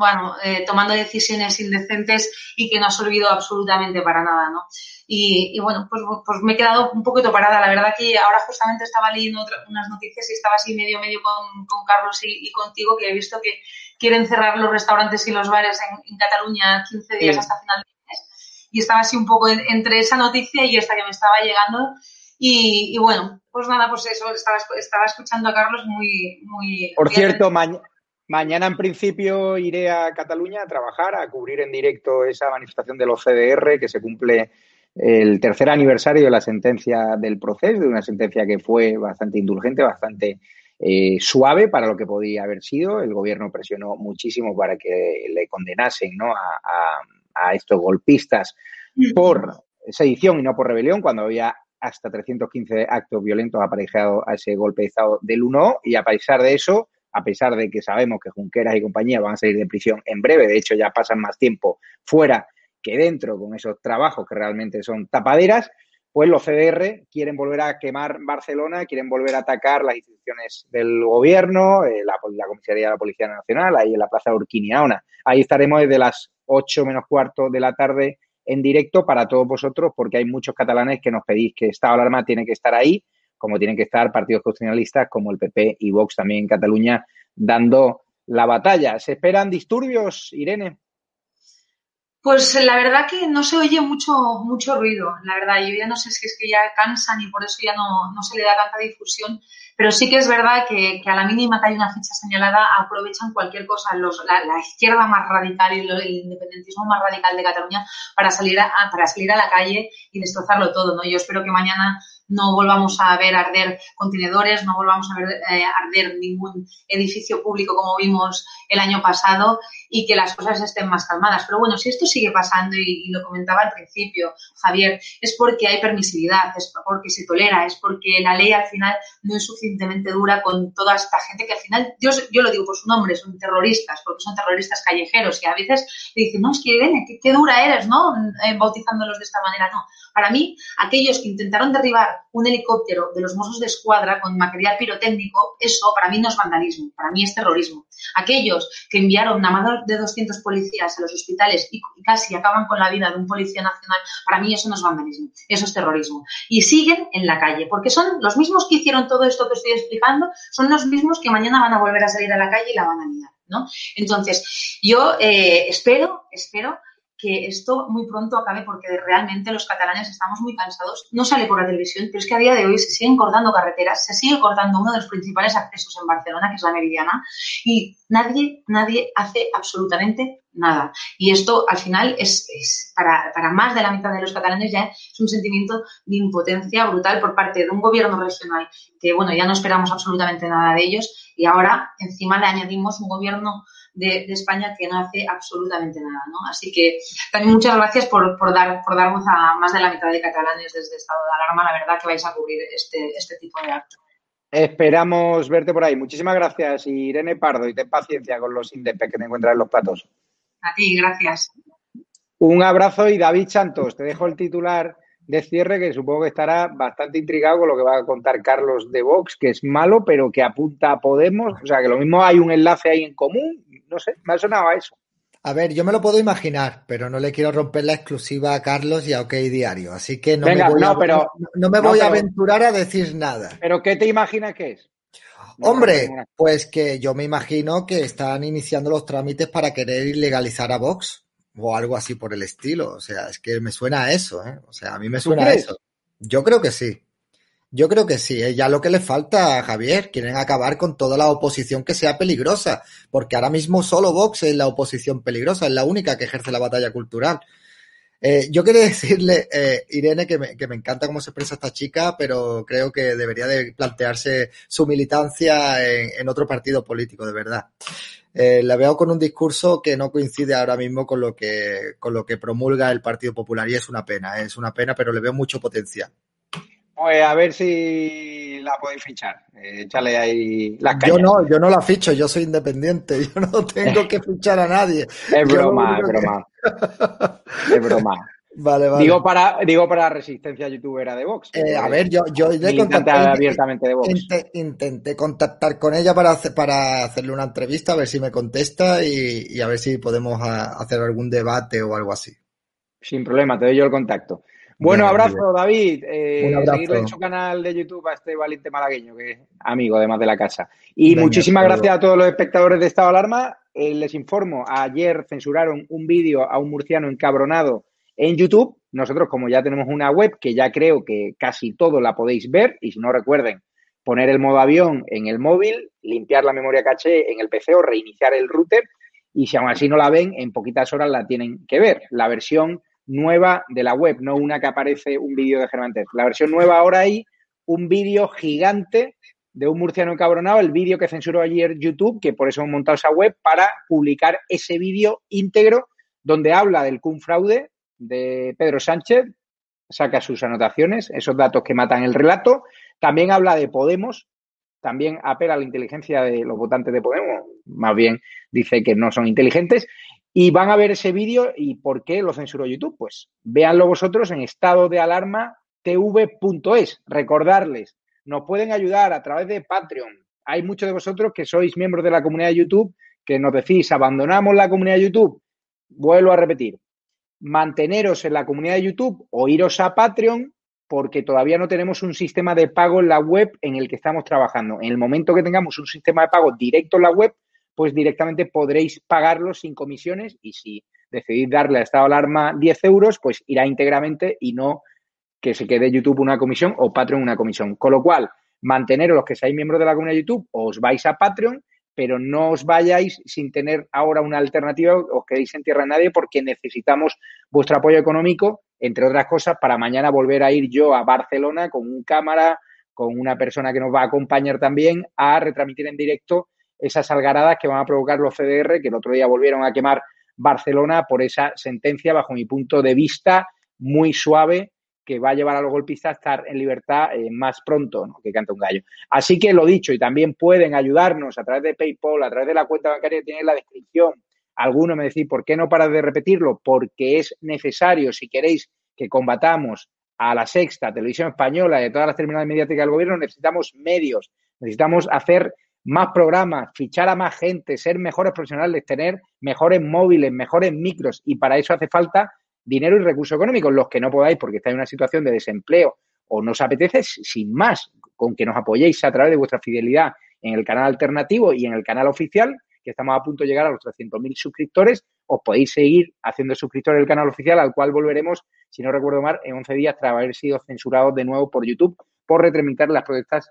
bueno, eh, tomando decisiones indecentes y que no ha servido absolutamente para nada, ¿no? Y, bueno, pues, pues, me he quedado un poquito parada. La verdad que ahora justamente estaba leyendo unas noticias y estaba así medio medio con, con Carlos y, contigo, que he visto que quieren cerrar los restaurantes y los bares en, Cataluña 15 días hasta final de mes. Y estaba así un poco entre esa noticia y esta que me estaba llegando. Y, bueno, pues nada, pues eso, estaba, estaba escuchando a Carlos muy... muy Por cierto, mañana Mañana, en principio, iré a Cataluña a trabajar, a cubrir en directo esa manifestación del OCDR que se cumple el tercer aniversario de la sentencia del proceso, de una sentencia que fue bastante indulgente, bastante eh, suave para lo que podía haber sido. El gobierno presionó muchísimo para que le condenasen ¿no? a, a estos golpistas por sedición y no por rebelión, cuando había hasta 315 actos violentos aparejados a ese golpe de Estado del 1 y a pesar de eso a pesar de que sabemos que Junqueras y compañía van a salir de prisión en breve, de hecho ya pasan más tiempo fuera que dentro con esos trabajos que realmente son tapaderas, pues los CDR quieren volver a quemar Barcelona, quieren volver a atacar las instituciones del gobierno, eh, la, comisaría de la Policía Nacional, ahí en la Plaza Urquiniaona. Ahí estaremos desde las 8 menos cuarto de la tarde en directo para todos vosotros, porque hay muchos catalanes que nos pedís que esta alarma tiene que estar ahí como tienen que estar partidos constitucionalistas como el PP y Vox también en Cataluña dando la batalla. ¿Se esperan disturbios, Irene? Pues la verdad que no se oye mucho, mucho ruido, la verdad. Yo ya no sé si es que ya cansan y por eso ya no, no se le da tanta difusión. pero sí que es verdad que, a la mínima que hay una ficha señalada aprovechan cualquier cosa, los, la, izquierda más radical y el independentismo más radical de Cataluña para salir a, para salir a la calle y destrozarlo todo, ¿no? Yo espero que mañana no volvamos a ver arder contenedores, no volvamos a ver eh, arder ningún edificio público como vimos el año pasado y que las cosas estén más calmadas. Pero bueno, si esto sigue pasando y, lo comentaba al principio, Javier, es porque hay permisividad, es porque se tolera, es porque la ley al final no es suficientemente dura con toda esta gente que al final, yo, yo lo digo por su nombre, son terroristas, porque son terroristas callejeros y a veces le dicen, no, es que Irene, qué, dura eres, ¿no? Eh, bautizándolos de esta manera. No, para mí, aquellos que intentaron derribar un helicóptero de los Mossos de Escuadra con material pirotécnico, eso para mí no es vandalismo, para mí es terrorismo. Aquellos que enviaron a más de 200 policías a los hospitales y casi acaban con la vida de un policía nacional, para mí eso no es vandalismo, eso es terrorismo. Y siguen en la calle, porque son los mismos que hicieron todo esto que estoy explicando, son los mismos que mañana van a volver a salir a la calle y la van a liar. ¿no? Entonces, yo eh, espero, espero que esto muy pronto acabe porque realmente los catalanes estamos muy cansados. No sale por la televisión, pero es que a día de hoy se siguen cortando carreteras, se sigue cortando uno de los principales accesos en Barcelona, que es la Meridiana, y nadie, nadie hace absolutamente nada. Y esto al final es, para, para, más de la mitad de los catalanes ya es un sentimiento de impotencia brutal por parte de un gobierno regional que, bueno, ya no esperamos absolutamente nada de ellos y ahora encima le añadimos un gobierno de, España que no hace absolutamente nada, ¿no? Así que también muchas gracias por, por, dar, por dar voz a más de la mitad de catalanes desde estado de alarma. La verdad que vais a cubrir este, este tipo de actos. Esperamos verte por ahí. Muchísimas gracias, Irene Pardo, y ten paciencia con los INDEP que te encuentras en los platos. A ti, gracias. Un abrazo y David Santos, te dejo el titular de cierre que supongo que estará bastante intrigado con lo que va a contar Carlos de Vox, que es malo, pero que apunta a Podemos. O sea, que lo mismo hay un enlace ahí en común. No sé, me ha sonado a eso. A ver, yo me lo puedo imaginar, pero no le quiero romper la exclusiva a Carlos y a OK Diario. Así que no me voy, a, pero, no, me voy a aventurar a decir nada. ¿Pero qué te imaginas que es? Hombre, pues que yo me imagino que están iniciando los trámites para querer ilegalizar a Vox o algo así por el estilo. O sea, es que me suena a eso, ¿eh? O sea, a mí me suena a eso. Yo creo que sí. Yo creo que sí, es ya lo que le falta a Javier. Quieren acabar con toda la oposición que sea peligrosa, porque ahora mismo solo Vox es la oposición peligrosa, es la única que ejerce la batalla cultural. Eh, yo quería *laughs* decirle, eh, Irene, que me, que me, encanta cómo se expresa esta chica, pero creo que debería de plantearse su militancia en, en otro partido político, de verdad. Eh, la veo con un discurso que no coincide ahora mismo con lo que con lo que promulga el Partido Popular y es una pena, es una pena, pero le veo mucho potencial. Pues a ver si la podéis fichar. Eh, échale ahí las Yo no, yo no la ficho, yo soy independiente, *laughs* yo no tengo que fichar a nadie. *laughs* Es broma, es broma. Es *laughs* broma. Vale, vale. Digo para, digo para resistencia youtubera de Vox. Eh, a ver, yo, yo abiertamente de Vox. Intenté, contactar con ella para, para hacerle una entrevista, a ver si me contesta y, a ver si podemos hacer algún debate o algo así. Sin problema, te doy yo el contacto. Bueno, abrazo, David. Eh, seguirle en su canal de YouTube a este valiente malagueño, que es amigo además de la casa. Y muchísimas gracias a todos los espectadores de Estado de Alarma. Eh, les informo, ayer censuraron un vídeo a un murciano encabronado en YouTube. Nosotros, como ya tenemos una web que ya creo que casi todo la podéis ver, y si no recuerden, poner el modo avión en el móvil, limpiar la memoria caché en el PC o reiniciar el router, y si aún así no la ven, en poquitas horas la tienen que ver. La versión nueva de la web, no una que aparece un vídeo de Germán La versión nueva ahora hay un vídeo gigante de un murciano encabronado, el vídeo que censuró ayer YouTube, que por eso hemos montado esa web, para publicar ese vídeo íntegro donde habla del cum fraude, de Pedro Sánchez, saca sus anotaciones, esos datos que matan el relato. También habla de Podemos, también apela a la inteligencia de los votantes de Podemos, más bien dice que no son inteligentes. Y van a ver ese vídeo y por qué lo censuró YouTube. Pues véanlo vosotros en estado de alarma tv.es. Recordarles, nos pueden ayudar a través de Patreon. Hay muchos de vosotros que sois miembros de la comunidad de YouTube que nos decís, abandonamos la comunidad de YouTube. Vuelvo a repetir, manteneros en la comunidad de YouTube o iros a Patreon porque todavía no tenemos un sistema de pago en la web en el que estamos trabajando. En el momento que tengamos un sistema de pago directo en la web, pues directamente podréis pagarlo sin comisiones y si decidís darle a estado alarma 10 euros, pues irá íntegramente y no que se quede YouTube una comisión o Patreon una comisión. Con lo cual, manteneros los que seáis miembros de la comunidad de YouTube, os vais a Patreon, pero no os vayáis sin tener ahora una alternativa, os quedéis en tierra de nadie porque necesitamos vuestro apoyo económico, entre otras cosas, para mañana volver a ir yo a Barcelona con un cámara, con una persona que nos va a acompañar también a retransmitir en directo esas algaradas que van a provocar los CDR, que el otro día volvieron a quemar Barcelona por esa sentencia, bajo mi punto de vista, muy suave que va a llevar a los golpistas a estar en libertad eh, más pronto que canta un gallo. Así que lo dicho, y también pueden ayudarnos a través de PayPal, a través de la cuenta bancaria que tiene en la descripción. Algunos me decís, ¿por qué no paras de repetirlo? Porque es necesario, si queréis que combatamos a la sexta televisión española y de todas las terminales mediáticas del gobierno, necesitamos medios, necesitamos hacer más programas, fichar a más gente, ser mejores profesionales, tener mejores móviles, mejores micros y para eso hace falta dinero y recursos económicos, los que no podáis porque estáis en una situación de desempleo o no os apetece, sin más, con que nos apoyéis a través de vuestra fidelidad en el canal alternativo y en el canal oficial, que estamos a punto de llegar a los 300.000 suscriptores, os podéis seguir haciendo suscriptores del canal oficial, al cual volveremos, si no recuerdo mal, en 11 días tras haber sido censurados de nuevo por YouTube por retransmitir las protestas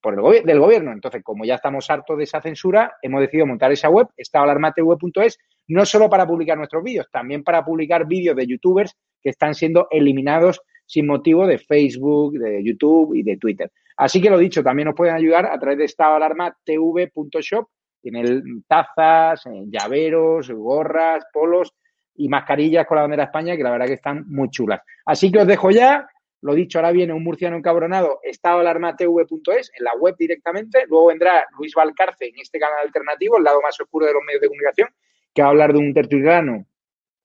por el del gobierno. Entonces, como ya estamos hartos de esa censura, hemos decidido montar esa web, estadoalarmatv.es, no solo para publicar nuestros vídeos, también para publicar vídeos de youtubers que están siendo eliminados sin motivo de Facebook, de YouTube y de Twitter. Así que lo dicho, también nos pueden ayudar a través de estadoalarmatv.shop. Tienen tazas, llaveros, gorras, polos y mascarillas con la bandera de España que la verdad que están muy chulas. Así que os dejo ya. Lo dicho, ahora viene un murciano encabronado, estadoalarmatv.es, en la web directamente. Luego vendrá Luis Valcarce en este canal alternativo, el lado más oscuro de los medios de comunicación, que va a hablar de un tertuliano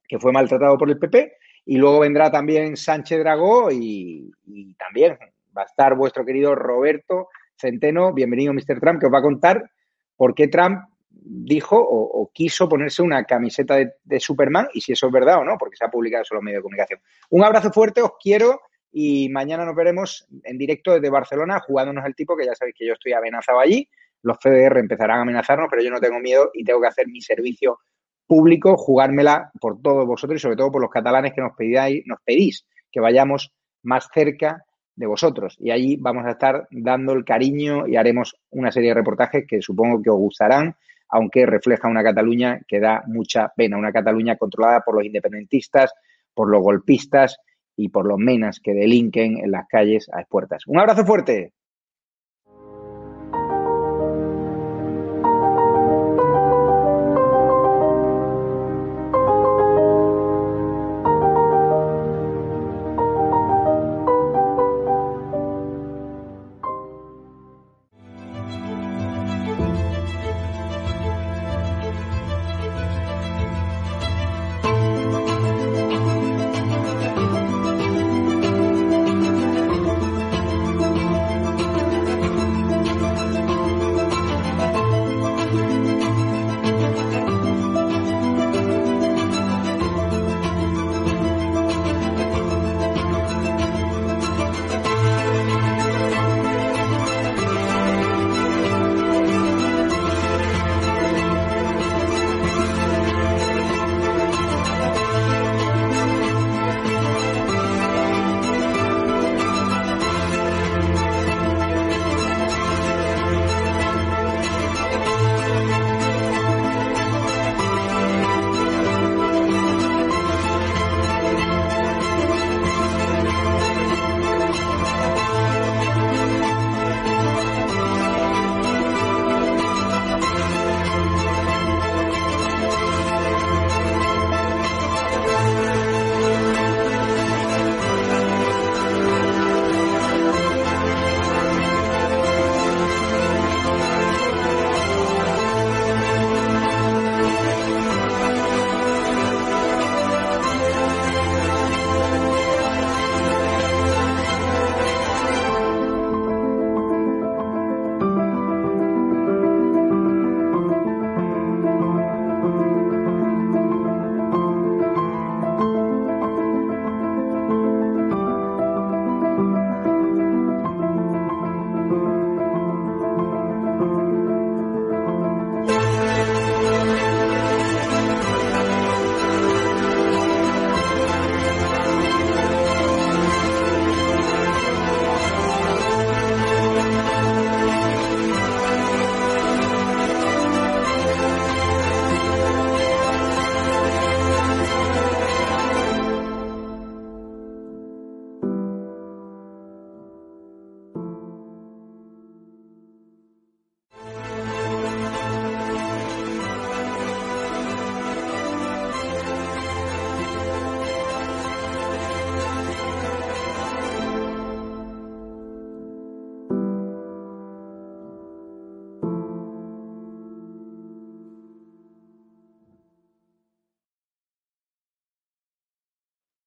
que fue maltratado por el PP. Y luego vendrá también Sánchez Dragó y, también va a estar vuestro querido Roberto Centeno. Bienvenido, Mr. Trump, que os va a contar por qué Trump dijo o, quiso ponerse una camiseta de, de, Superman y si eso es verdad o no, porque se ha publicado eso en los medios de comunicación. Un abrazo fuerte, os quiero y mañana nos veremos en directo desde Barcelona jugándonos el tipo, que ya sabéis que yo estoy amenazado allí. Los CDR empezarán a amenazarnos, pero yo no tengo miedo y tengo que hacer mi servicio público, jugármela por todos vosotros y sobre todo por los catalanes que nos pedíais, nos pedís que vayamos más cerca de vosotros. Y allí vamos a estar dando el cariño y haremos una serie de reportajes que supongo que os gustarán, aunque refleja una Cataluña que da mucha pena, una Cataluña controlada por los independentistas, por los golpistas y por los menas que delinquen en las calles a expuertas. Un abrazo fuerte.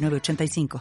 906985.